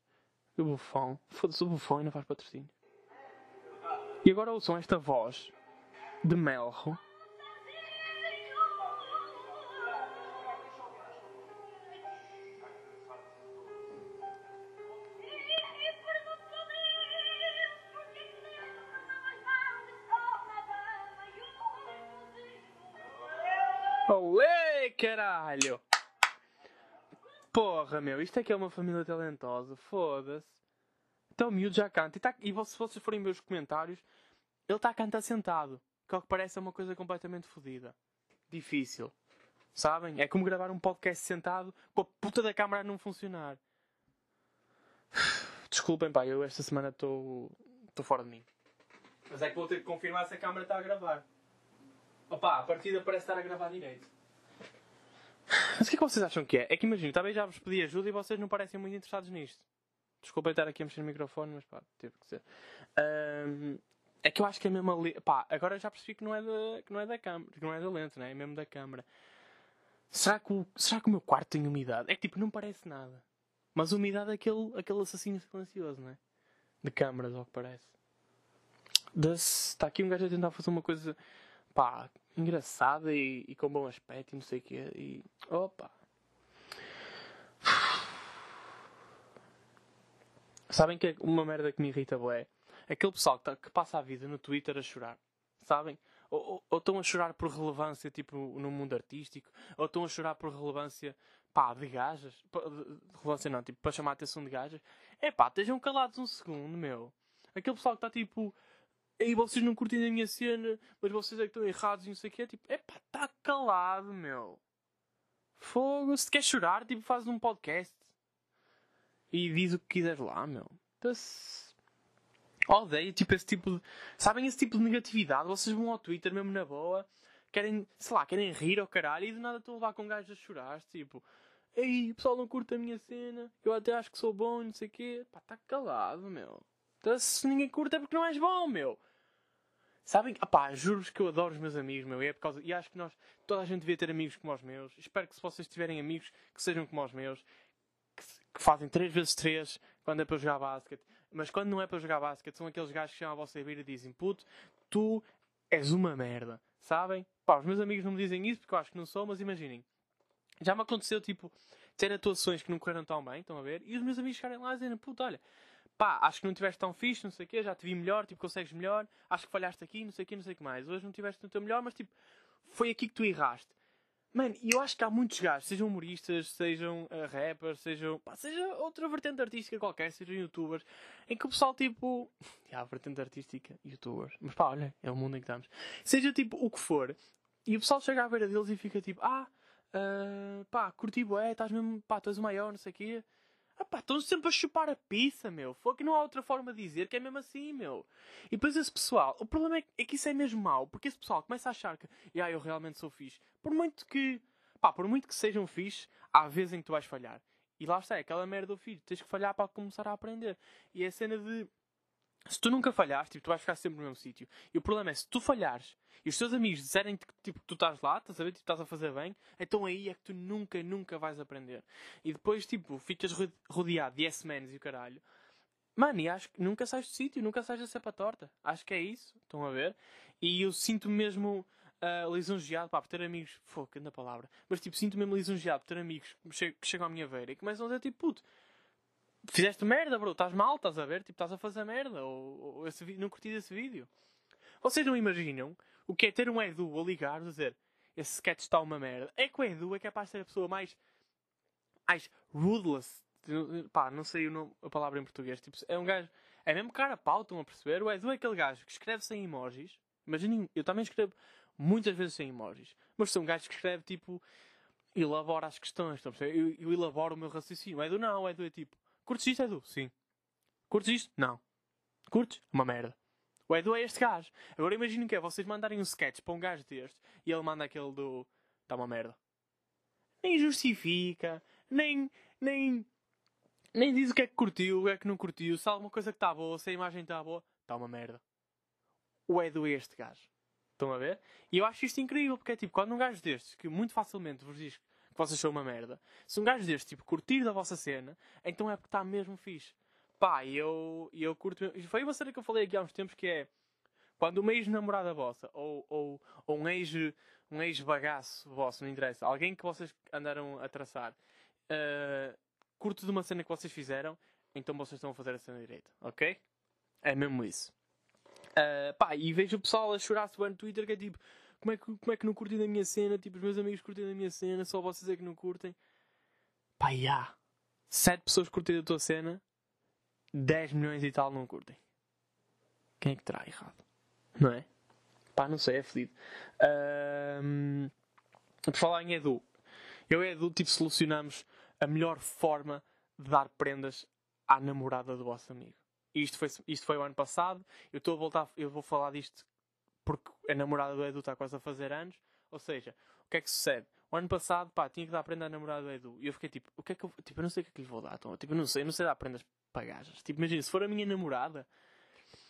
O bufão. Foda-se, o bufão ainda faz patrocínio. E agora ouçam esta voz de Melro. Caralho! Porra, meu, isto é que é uma família talentosa, foda-se. Então o miúdo já canta. E, tá, e se vocês forem ver os comentários, ele está a cantar sentado. Que ao que parece é uma coisa completamente fodida. Difícil. Sabem? É como gravar um podcast sentado com a puta da câmara a não funcionar. Desculpem, pá, eu esta semana estou. estou fora de mim. Mas é que vou ter que confirmar se a câmara está a gravar. Opa, a partida parece estar a gravar direito. Mas o que é que vocês acham que é? É que imagino, talvez já vos pedi ajuda e vocês não parecem muito interessados nisto. Desculpem estar aqui a mexer no microfone, mas pá, teve que ser. Um, é que eu acho que é mesmo ali. Pá, agora já percebi que não é da, que não é da câmara, que não é da lente, né? é mesmo da câmara. Será que, o, será que o meu quarto tem umidade? É que tipo, não parece nada. Mas umidade é aquele, aquele assassino silencioso, não é? De câmaras, ao que parece. Está aqui um gajo a tentar fazer uma coisa pá, engraçada e, e, com bom aspecto e não sei o quê. E. Opa! Sabem que é uma merda que me irrita é aquele pessoal que, tá, que, passa a vida no Twitter a chorar. Sabem? Ou, estão a chorar por relevância, tipo, no mundo artístico, ou estão a chorar por relevância, pá, de gajas. De relevância não, tipo, para chamar a atenção de gajas. É pá, estejam calados um segundo, meu. Aquele pessoal que está tipo e vocês não curtem a minha cena, mas vocês é que estão errados e não sei o que é. Tipo, epá, está calado, meu. Fogo, se quer chorar, tipo, faz um podcast. E diz o que quiseres lá, meu. Então-se... Odeio, tipo, esse tipo de... Sabem esse tipo de negatividade? Vocês vão ao Twitter mesmo na boa, querem, sei lá, querem rir ao caralho e do nada estão a levar com gajos a chorar, tipo... Ei, o pessoal não curte a minha cena, eu até acho que sou bom e não sei o quê. Pá, está calado, meu. Então, se ninguém curta é porque não és bom, meu. Sabem? Apá, juro-vos que eu adoro os meus amigos, meu. E, é por causa... e acho que nós, toda a gente devia ter amigos como os meus. Espero que se vocês tiverem amigos, que sejam como os meus. Que, que fazem 3 vezes 3 quando é para jogar basquete. Mas quando não é para jogar basquete, são aqueles gajos que chamam a vossa beira e dizem: Puto, tu és uma merda. Sabem? Pá, os meus amigos não me dizem isso porque eu acho que não sou, mas imaginem. Já me aconteceu, tipo, ter atuações que não correram tão bem, estão a ver? E os meus amigos chegarem lá e dizem: Puto, olha pá, acho que não tiveste tão fixe, não sei o quê, já te vi melhor, tipo, consegues melhor, acho que falhaste aqui, não sei o quê, não sei o que mais. Hoje não tiveste no teu melhor, mas tipo, foi aqui que tu erraste. Mano, e eu acho que há muitos gajos, sejam humoristas, sejam uh, rappers, sejam. Pá, seja outra vertente artística qualquer, sejam youtubers, em que o pessoal tipo. Já, vertente artística, youtubers. Mas pá, olha, é o mundo em que estamos. Seja tipo o que for, e o pessoal chega à beira deles e fica tipo, ah, uh, pá, curti bué, estás mesmo, pá, tu és o maior, não sei o quê. Ah pá, estão sempre a chupar a pizza, meu. Foi que não há outra forma de dizer que é mesmo assim, meu. E depois esse pessoal, o problema é que, é que isso é mesmo mau, porque esse pessoal começa a achar que, ah, eu realmente sou fixe. Por muito que, pá, por muito que sejam fixe, há vezes em que tu vais falhar. E lá está, é aquela merda do filho. Tens que falhar para começar a aprender. E é a cena de se tu nunca falhares, tipo, tu vais ficar sempre no mesmo sítio. E o problema é, se tu falhares e os teus amigos disserem que tipo, tu estás lá, estás a ver, tipo, estás a fazer bem, então aí é que tu nunca, nunca vais aprender. E depois, tipo, ficas rodeado de yes-mans e o caralho. Mano, e acho que nunca sais do sítio, nunca sais da cepa torta. Acho que é isso, estão a ver? E eu sinto mesmo uh, lisonjeado, pá, por ter amigos, foca na palavra, mas tipo, sinto mesmo lisonjeado por ter amigos que chegam à minha beira e começam a dizer tipo, puto, fizeste merda, bro, estás mal, estás a ver? Tipo, estás a fazer merda, ou, ou esse, não curti esse vídeo. Vocês não imaginam o que é ter um Edu a ligar, dizer esse sketch está uma merda. É que o Edu é capaz de ser a pessoa mais, mais ruthless, pá, não sei nome, a palavra em português, tipo, é um gajo, é mesmo cara pau, estão a perceber? O Edu é aquele gajo que escreve sem emojis, imaginem, eu também escrevo muitas vezes sem emojis, mas sou um gajo que escreve tipo, elabora as questões, estão a perceber? Eu, eu elaboro o meu raciocínio. O Edu não, o Edu é tipo, Curtes isto, Edu? Sim. Curtes isto? Não. Curtes? Uma merda. O Edu é este gajo. Agora imaginem que é vocês mandarem um sketch para um gajo deste e ele manda aquele do. Está uma merda. Nem justifica, nem. nem. nem diz o que é que curtiu, o que é que não curtiu, se há alguma coisa que está boa, se a imagem está boa, está uma merda. O Edu é este gajo. Estão a ver? E eu acho isto incrível, porque é tipo, quando um gajo destes, que muito facilmente vos diz que vocês são uma merda. Se um gajo deste tipo curtir da vossa cena, então é porque está mesmo fixe. Pá, eu, eu curto. Foi uma cena que eu falei aqui há uns tempos que é quando uma ex-namorada vossa ou, ou, ou um ex um ex-bagaço vosso, não interessa, alguém que vocês andaram a traçar, uh, curto de uma cena que vocês fizeram, então vocês estão a fazer a cena direita, ok? É mesmo isso. Uh, pá, e vejo o pessoal a chorar-se no Twitter que é tipo, como é que, como é que não curtem da minha cena? Tipo, os meus amigos curtem da minha cena, só vocês é que não curtem. Pá, e há 7 pessoas curtem da tua cena, 10 milhões e tal não curtem. Quem é que terá errado? Não é? Pá, não sei, é fedido. Um, por falar em Edu, eu e Edu, tipo, solucionamos a melhor forma de dar prendas à namorada do vosso amigo. Isto foi, isto foi o ano passado. Eu estou a voltar, eu vou falar disto porque a namorada do Edu está quase a fazer anos. Ou seja, o que é que sucede? O ano passado, pá, tinha que dar prenda à namorada do Edu. E eu fiquei tipo, o que é que eu, tipo, eu não sei o que é que lhe vou dar. Então, tipo, eu não sei, eu não sei dar prendas para gajas. Tipo, imagina, se for a minha namorada,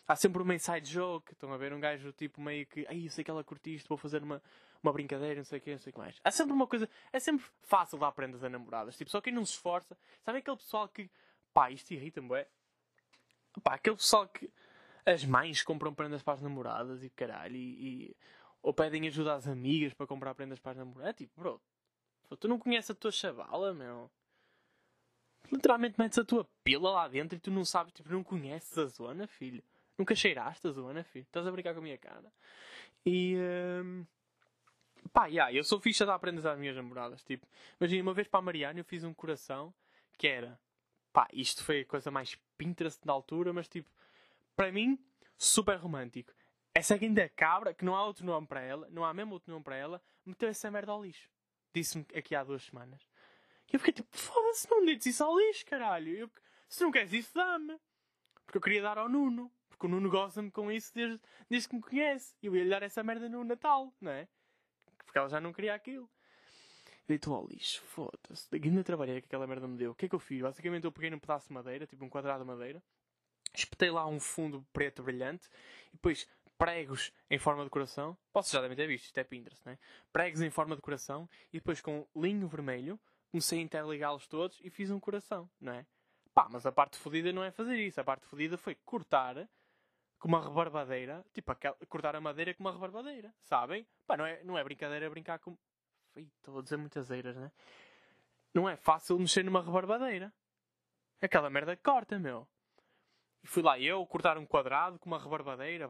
há sempre uma inside joke. Estão a ver um gajo tipo meio que, ai, eu sei que ela curte isto, vou fazer uma, uma brincadeira, não sei o que, não sei o que mais. Há sempre uma coisa, é sempre fácil dar prendas a namoradas. Tipo, só quem não se esforça, sabe aquele pessoal que, pá, isto irrita-me, é? Pá, aquele pessoal que as mães compram prendas para as namoradas e caralho, e, e ou pedem ajuda às amigas para comprar prendas para as namoradas. É tipo, bro, tu não conheces a tua chavala, meu. Literalmente metes a tua pila lá dentro e tu não sabes, tipo, não conheces a zona, filho. Nunca cheiraste a zona, filho. Estás a brincar com a minha cara. E. Um... Pá, yeah, eu sou ficha a dar prendas às minhas namoradas. Tipo, imagina, uma vez para a Mariana eu fiz um coração que era. Pá, isto foi a coisa mais Pinterest da altura, mas tipo, para mim, super romântico. Essa ainda cabra, que não há outro nome para ela, não há mesmo outro nome para ela, meteu essa merda ao lixo. Disse-me aqui há duas semanas. E eu fiquei tipo, foda-se, não me isso ao lixo, caralho. Eu, se não queres isso, dá-me. Porque eu queria dar ao Nuno. Porque o Nuno gosta-me com isso desde, desde que me conhece. E eu ia lhe dar essa merda no Natal, não é? Porque ela já não queria aquilo. Deitou ao lixo, foda-se. Ainda trabalhei que aquela merda me deu. O que é que eu fiz? Basicamente eu peguei num pedaço de madeira, tipo um quadrado de madeira, espetei lá um fundo preto brilhante e depois pregos em forma de coração. Posso já devem ter visto, isto é Pinterest, não é? Pregos em forma de coração e depois com linho vermelho comecei a interligá-los todos e fiz um coração, não é? Pá, mas a parte fodida não é fazer isso. A parte fodida foi cortar com uma rebarbadeira, tipo, aquela, cortar a madeira com uma rebarbadeira, sabem? Pá, não é, não é brincadeira brincar com. Estou a dizer muitas eiras, né? Não é fácil mexer numa rebarbadeira. Aquela merda corta, meu. E fui lá eu cortar um quadrado com uma rebarbadeira.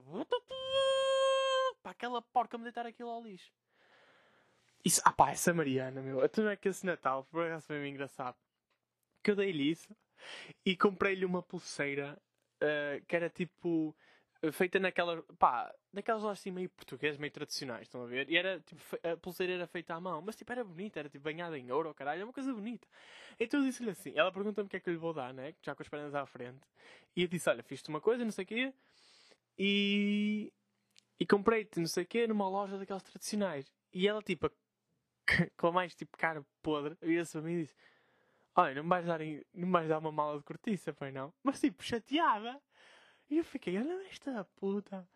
Pá, aquela porca me deitar aquilo ao lixo. Isso, ah pá, essa Mariana, meu. Não é que esse Natal, por acaso foi meio engraçado. Que eu dei-lhe isso e comprei-lhe uma pulseira uh, que era tipo feita naquela, pá, naquelas lojas assim meio portuguesas, meio tradicionais, estão a ver? E era, tipo, a pulseira era feita à mão, mas tipo, era bonita, era tipo banhada em ouro, caralho, é uma coisa bonita. Então eu disse-lhe assim, ela pergunta-me o que é que eu lhe vou dar, né? Já com as pernas à frente. E eu disse, olha, fiz-te uma coisa, não sei o quê, e, e comprei-te, não sei o quê, numa loja daquelas tradicionais. E ela, tipo, com a mais, tipo, cara podre, vira-se para mim e disse, olha, não vais dar, não vais dar uma mala de cortiça, foi não? Mas, tipo, chateada. E eu fiquei, olha esta puta.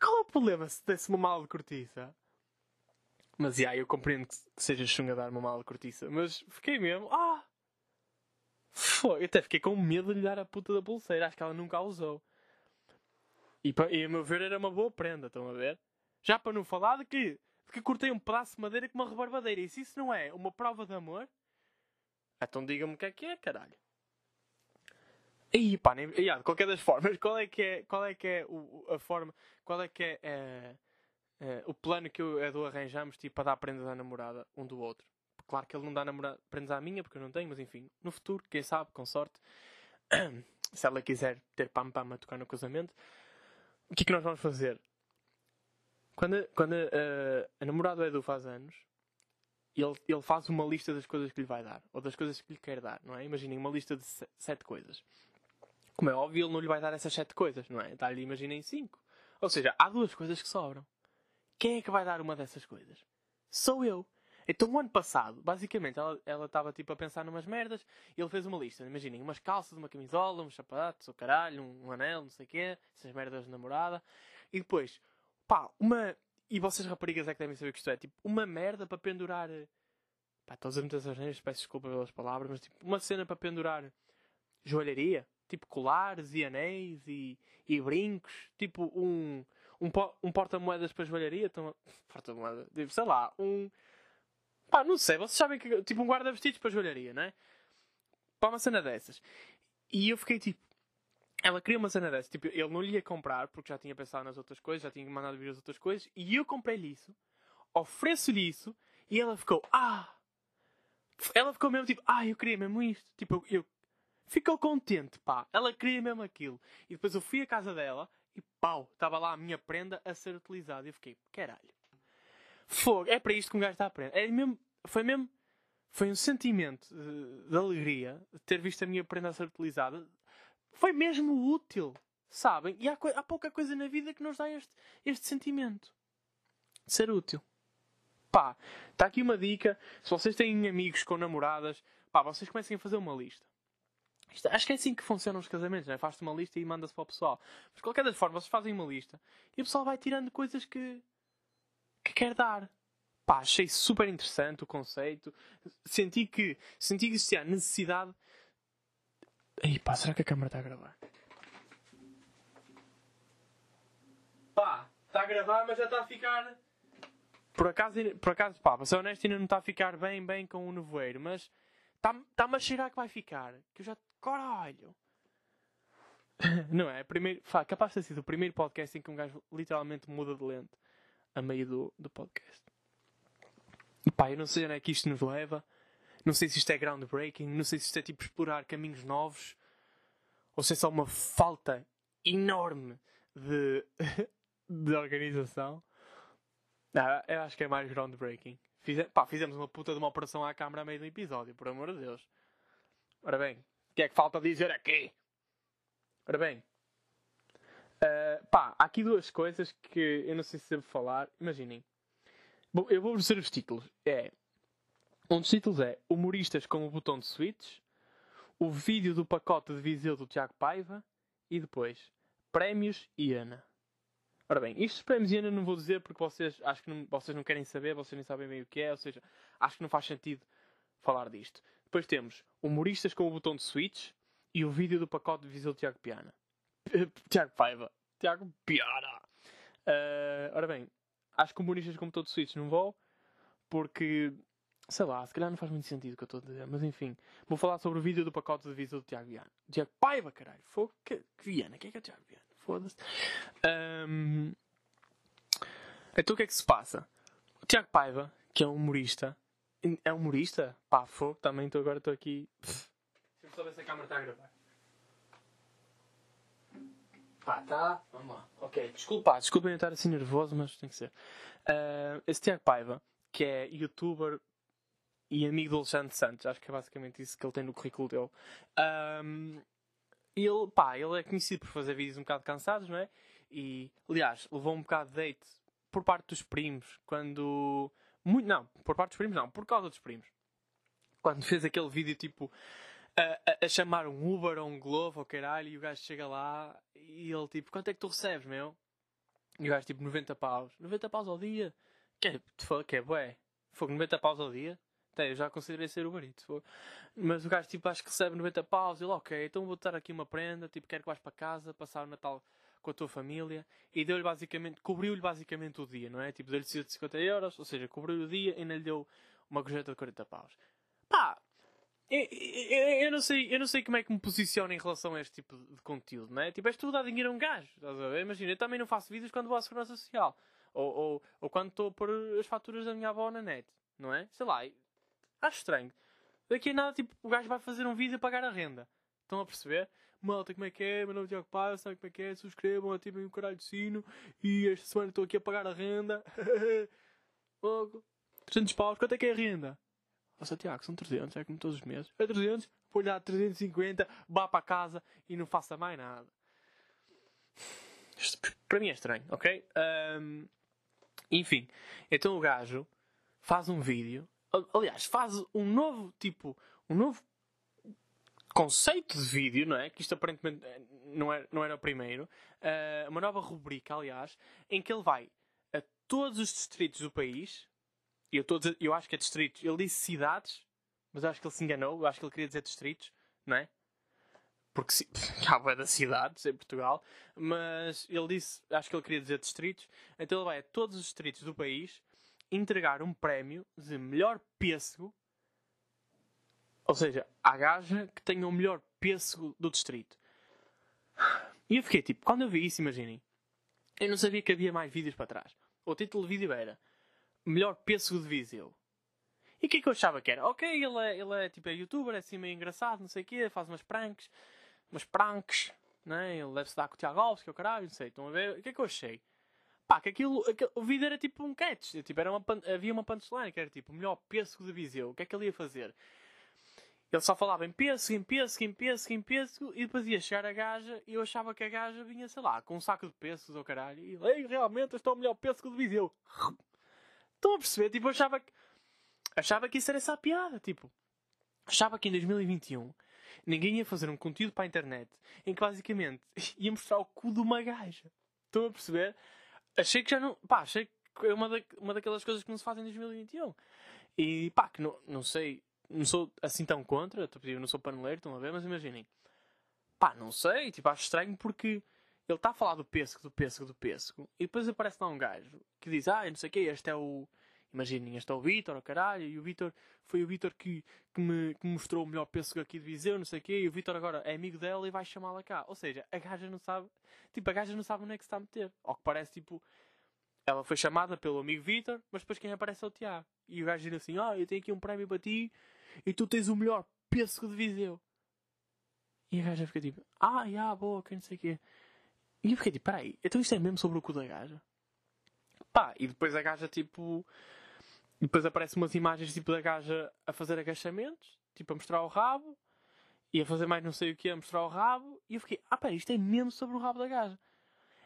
Qual é o problema se desse uma mala de cortiça? Mas, já, yeah, eu compreendo que, seja chunga dar uma mala de cortiça. Mas fiquei mesmo, ah! Foi, eu até fiquei com medo de lhe dar a puta da pulseira. Acho que ela nunca a usou. E, e a meu ver era uma boa prenda, estão a ver? Já para não falar de que, de que cortei um pedaço de madeira com uma rebarbadeira. E se isso não é uma prova de amor, então diga-me o que é que é, caralho. E pá, nem, yeah, de qualquer das formas, qual é que é, qual é, que é o, a forma, qual é que é, é, é o plano que eu e Edu arranjamos tipo, para dar prendas à namorada um do outro? Claro que ele não dá namorada, prendas à minha, porque eu não tenho, mas enfim, no futuro, quem sabe, com sorte, se ela quiser ter pam-pam a tocar no casamento, o que é que nós vamos fazer? Quando, quando uh, a namorada do Edu faz anos, ele, ele faz uma lista das coisas que lhe vai dar, ou das coisas que lhe quer dar, não é? Imaginem uma lista de sete coisas. Como é óbvio, ele não lhe vai dar essas sete coisas, não é? Dá-lhe, imaginem, cinco. Ou seja, há duas coisas que sobram. Quem é que vai dar uma dessas coisas? Sou eu. Então, o ano passado, basicamente, ela estava tipo a pensar numas merdas e ele fez uma lista. Imaginem, umas calças, uma camisola, uns sapatos, o caralho, um, um anel, não sei o quê, essas merdas de namorada. E depois, pá, uma. E vocês raparigas é que devem saber que isto é tipo uma merda para pendurar Pá, estou a dizer muitas asneiras, peço desculpa pelas palavras, mas tipo, uma cena para pendurar joalharia, tipo colares e anéis e, e brincos, tipo um, um, um porta-moedas para joalharia, então, porta-moeda, tipo, sei lá, um. Pá, não sei, vocês sabem que. Tipo um guarda-vestidos para joalharia, não é? Para uma cena dessas. E eu fiquei tipo. Ela queria uma cena dessas. Tipo, ele não lhe ia comprar porque já tinha pensado nas outras coisas, já tinha mandado vir as outras coisas. E eu comprei-lhe isso, ofereço-lhe isso, e ela ficou, ah! Ela ficou mesmo tipo, ah, eu queria mesmo isto. Tipo, eu. Ficou contente, pá. Ela queria mesmo aquilo. E depois eu fui à casa dela e pau, estava lá a minha prenda a ser utilizada. E eu fiquei, caralho. Fogo, é para isto que um gajo está a aprender. É mesmo, foi mesmo. Foi um sentimento de, de alegria de ter visto a minha prenda a ser utilizada. Foi mesmo útil, sabem? E há, há pouca coisa na vida que nos dá este, este sentimento de ser útil. Pá, está aqui uma dica. Se vocês têm amigos com namoradas, pá, vocês comecem a fazer uma lista. Isto- acho que é assim que funcionam os casamentos, né? Faz-te uma lista e manda-se para o pessoal. Mas de qualquer das formas, vocês fazem uma lista e o pessoal vai tirando coisas que, que quer dar. Pá, achei super interessante o conceito. Senti que, senti que existia necessidade. Ei, pá, será que a câmera está a gravar? Pá, está a gravar, mas já está a ficar. Por acaso, por acaso, pá, para ser honesto, ainda não está a ficar bem, bem com o nevoeiro, mas está-me está a cheirar que vai ficar. Que eu já. Caralho! não é? Primeiro, pá, capaz de ter sido o primeiro podcast em que um gajo literalmente muda de lente a meio do, do podcast. Pá, eu não sei onde é que isto nos leva. Não sei se isto é groundbreaking. Não sei se isto é tipo explorar caminhos novos. Ou se é só uma falta enorme de, de organização. Não, eu acho que é mais groundbreaking. Fize, pá, fizemos uma puta de uma operação à câmara a meio do episódio, por amor de Deus. Ora bem, o que é que falta dizer aqui? Ora bem, uh, pá, há aqui duas coisas que eu não sei se devo falar. Imaginem, Bom, eu vou dizer os títulos. É, um dos títulos é Humoristas com o botão de switch, o vídeo do pacote de Viseu do Tiago Paiva e depois Prémios e Ana. Ora bem, estes prémios ainda não vou dizer porque vocês acho que não, vocês não querem saber, vocês nem sabem bem o que é, ou seja, acho que não faz sentido falar disto. Depois temos humoristas com o botão de switch e o vídeo do pacote de Viseu Tiago Piana. Tiago Paiva. Tiago Piana. Uh, ora bem, acho que humoristas com botão de switch não vou porque, sei lá, se calhar não faz muito sentido o que eu estou a dizer, mas enfim, vou falar sobre o vídeo do pacote de Viseu do Tiago Viana. Tiago Paiva, caralho. Fogo, que, que Viana? Quem é que é o Tiago Viana? Foda-se. Um... Então o que é que se passa? O Tiago Paiva, que é um humorista. É humorista? Pá, fogo, também estou agora estou aqui. Deixa eu só ver se a câmera está a gravar. Pá, tá. Vamos lá. Ok, desculpa, desculpem eu estar assim nervoso, mas tem que ser. Uh, esse Tiago Paiva, que é youtuber e amigo do Alexandre Santos, acho que é basicamente isso que ele tem no currículo dele. Um, ele, pá, ele é conhecido por fazer vídeos um bocado cansados, não é? E, aliás, levou um bocado de date por parte dos primos, quando. Muito, não, por parte dos primos não, por causa dos primos. Quando fez aquele vídeo tipo a, a, a chamar um Uber ou um Glovo ou caralho, e o gajo chega lá e ele tipo, quanto é que tu recebes, meu? E o gajo tipo 90 paus. 90 paus ao dia? Que é, que é bué? Fogo 90 paus ao dia? Até, eu já considerei ser o barito. Mas o gajo tipo acho que recebe 90 paus. Ele, ok, então vou dar aqui uma prenda, tipo, quero que vais para casa, passar o Natal com a tua família. E deu-lhe basicamente, cobriu-lhe basicamente o dia, não é? Tipo, deu-lhe 150 euros, ou seja, cobriu o dia e ainda lhe deu uma gorjeta de 40 paus. Pá, eu, eu, eu, não sei, eu não sei como é que me posiciono em relação a este tipo de conteúdo, não é? Tipo, és tu dar dinheiro a um gajo, estás a ver? Imagina, eu também não faço vídeos quando vou à Segurança Social. Ou, ou, ou quando estou a pôr as faturas da minha avó na net, não é? Sei lá, acho estranho. Daqui a nada, tipo, o gajo vai fazer um vídeo a pagar a renda. Estão a perceber? Malta, como é que é? Meu nome é Tiago Paz, sabe como é que é? Subscrevam, ativem o caralho de sino. E esta semana estou aqui a pagar a renda. Logo. 300 paus, quanto é que é a renda? Nossa, Tiago, são 300, é como todos os meses. É 300, vou-lhe dar 350, vá para casa e não faça mais nada. Isto, para mim é estranho, ok? Um, enfim, então o gajo faz um vídeo. Aliás, faz um novo tipo, um novo conceito de vídeo, não é? Que isto aparentemente não era, não era o primeiro. Uh, uma nova rubrica, aliás, em que ele vai a todos os distritos do país eu, dizer- eu acho que é distritos. Ele disse cidades, mas eu acho que ele se enganou. Eu acho que ele queria dizer distritos, não é? Porque se... há bué das cidades em Portugal. Mas ele disse, acho que ele queria dizer distritos. Então ele vai a todos os distritos do país entregar um prémio de melhor pêssego. Ou seja, à gaja que tenha o melhor pêssego do distrito. E eu fiquei tipo, quando eu vi isso, imaginem. Eu não sabia que havia mais vídeos para trás. O título do vídeo era Melhor pêssego de Viseu. E o que é que eu achava que era? Ok, ele é, ele é tipo é youtuber, é assim meio engraçado, não sei o quê, faz umas pranks, umas pranks, né? Ele deve-se dar com o Tiago Alves, que é o caralho, não sei. Estão a ver? O que é que eu achei? Pá, que aquilo, aquele- o vídeo era tipo um catch, tipo, era uma, havia uma punchline que era tipo o melhor pêssego de Viseu. O que é que ele ia fazer? Ele só falava em pêssego, em pêssego, em pêssego, em pêssego, e depois ia chegar a gaja e eu achava que a gaja vinha, sei lá, com um saco de pêssegos ou caralho. E ele, realmente, este é o melhor pêssego de Viseu. Estão a perceber? Tipo, eu achava que. Achava que isso era essa a piada, tipo. Achava que em 2021 ninguém ia fazer um conteúdo para a internet em que basicamente ia mostrar o cu de uma gaja. Estão a perceber? Achei que já não. Pá, achei que é uma, da, uma daquelas coisas que não se faz em 2021. E pá, que não, não sei. Não sou assim tão contra. tipo, Eu não sou paneleiro, estão a ver? Mas imaginem. Pá, não sei. Tipo, acho estranho porque ele está a falar do pêssego, do pêssego, do pêssego. E depois aparece lá um gajo que diz: Ah, não sei o quê, este é o. Imaginem, este é o Vitor, o caralho, e o Vitor foi o Vitor que, que, me, que me mostrou o melhor pêssego aqui de Viseu, não sei o quê, e o Vitor agora é amigo dela e vai chamá-la cá. Ou seja, a gaja não sabe, tipo, a gaja não sabe onde é que se está a meter. Ao que parece, tipo, ela foi chamada pelo amigo Vitor, mas depois quem aparece é o Tiago. E o gajo diz assim: Ah, eu tenho aqui um prémio para ti e tu tens o melhor pêssego de Viseu. E a gaja fica tipo: Ah, já, boa, que não sei o quê. E eu fiquei tipo: Peraí, então isto é mesmo sobre o cu da gaja? Pá, e depois a gaja tipo. E depois aparecem umas imagens tipo da gaja a fazer agachamentos, tipo a mostrar o rabo, e a fazer mais não sei o que, a mostrar o rabo, e eu fiquei, ah pera, isto é mesmo sobre o rabo da gaja.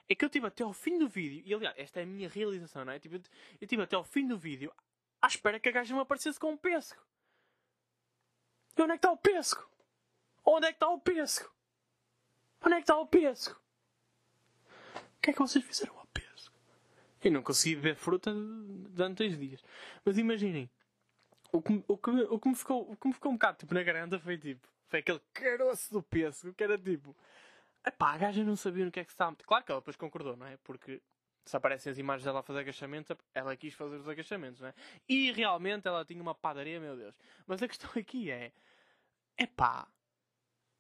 É que eu tive até ao fim do vídeo, e aliás, esta é a minha realização, não é? Tipo, eu tive até ao fim do vídeo à espera que a gaja me aparecesse com um pêssego. E onde é que está o pêssego? Onde é que está o pêssego? Onde é que está o pêssego? O que é que vocês fizeram Eu não consegui beber fruta durante dois dias. Mas imaginem, o que, o, que, o, que me ficou, o que me ficou um bocado tipo, na garganta foi tipo, foi aquele caroço do pêssego que era tipo, epá, a gaja não sabia no que é que estava. Claro que ela depois concordou, não é? Porque se aparecem as imagens dela a fazer agachamentos, ela quis fazer os agachamentos, não é? E realmente ela tinha uma padaria, meu Deus. Mas a questão aqui é, epá,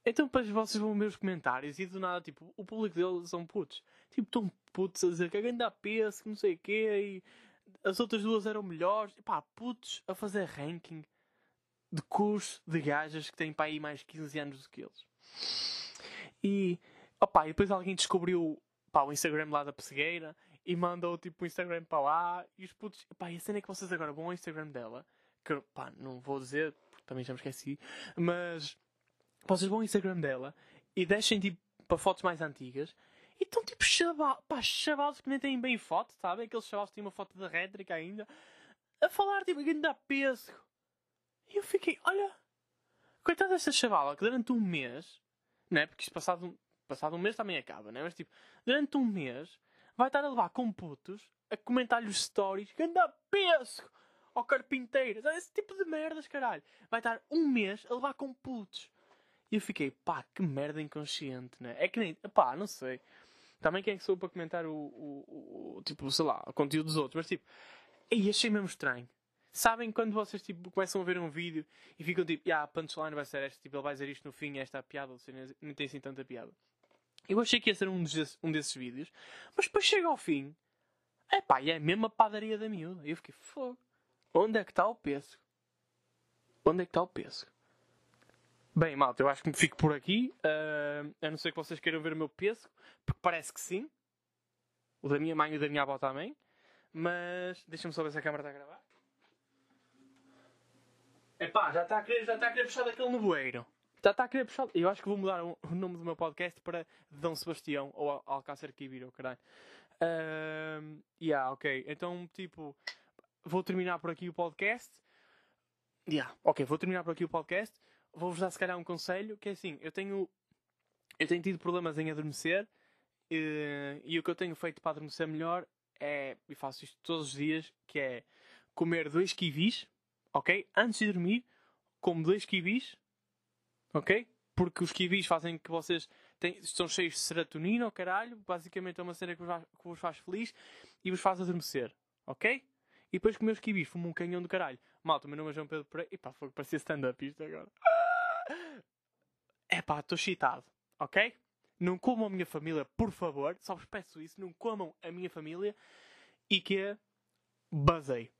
então depois vocês vão ver os comentários e do nada, tipo, o público deles são putos. Tipo, estão putos a dizer que a grande peso, que não sei o quê, e as outras duas eram melhores. E pá, putos a fazer ranking de curso de gajas que têm para aí mais 15 anos do que eles. E, opá, e depois alguém descobriu pá, o Instagram lá da pessegueira e mandou tipo o Instagram para lá e os putos, pá, e a cena é que vocês agora vão ao Instagram dela, que pá, não vou dizer, porque também já me esqueci, mas vocês vão ao Instagram dela e deixem tipo para fotos mais antigas e estão tipo chaval, chavalos que nem têm bem foto, sabem? Aqueles chavalos que têm uma foto da rétrica ainda a falar tipo que dá peso. E eu fiquei, olha, coitada desta chavala que durante um mês, não é? Porque isto passado um, passado um mês também acaba, não é? Mas tipo, durante um mês vai estar a levar com putos a comentar-lhe os stories que anda peso ao carpinteiro, sabe? esse tipo de merdas, caralho. Vai estar um mês a levar com putos. Eu fiquei, pá, que merda inconsciente, né? É que nem, pá, não sei. Também quem é que sou para comentar o, o, o- tipo, sei lá, o conteúdo dos outros, mas tipo, aí achei mesmo estranho. Sabem quando vocês tipo, começam a ver um vídeo e ficam tipo, ah, a punchline vai ser esta, tipo, ele vai dizer isto no fim, esta é a piada, ou seja, não tem assim tanta piada. Eu achei que ia ser um desses, um desses vídeos, mas depois chega ao fim, é pá, é mesmo a padaria da miúda. E eu fiquei, fogo, onde é que está o peso? Onde é que está o peso? Bem, malta, eu acho que me fico por aqui. Ah, a não ser que vocês queiram ver o meu peso, porque parece que sim. O da minha mãe e o da minha avó também. Mas deixa-me só ver se a câmera está a gravar. Epá, já está a querer, já está a querer puxar daquele nevoeiro. Já está a querer puxar. Eu acho que vou mudar o, nome do meu podcast para Dom Sebastião ou Al- Alcácer Quibir, ou caralho. Um, yeah, ok. Então, tipo, vou terminar por aqui o podcast. Yeah, ok, vou terminar por aqui o podcast. Vou-vos dar se calhar um conselho, que é assim, eu tenho, eu tenho tido problemas em adormecer eh, e o que eu tenho feito para adormecer melhor é, e faço isto todos os dias, que é comer dois kiwis, ok? Antes de dormir, como dois kiwis, ok? Porque os kiwis fazem que vocês têm, estão cheios de serotonina, oh caralho. Basicamente é uma cena que vos, faz, que vos faz feliz e vos faz adormecer, ok? E depois comer os kiwis, fumo um canhão do caralho. Malta, meu nome é João Pedro Pereira. Epá, foi parecia stand-up isto agora. Epá, estou excitado, ok? Não comam a minha família, por favor. Só vos peço isso. Não comam a minha família. E que basei.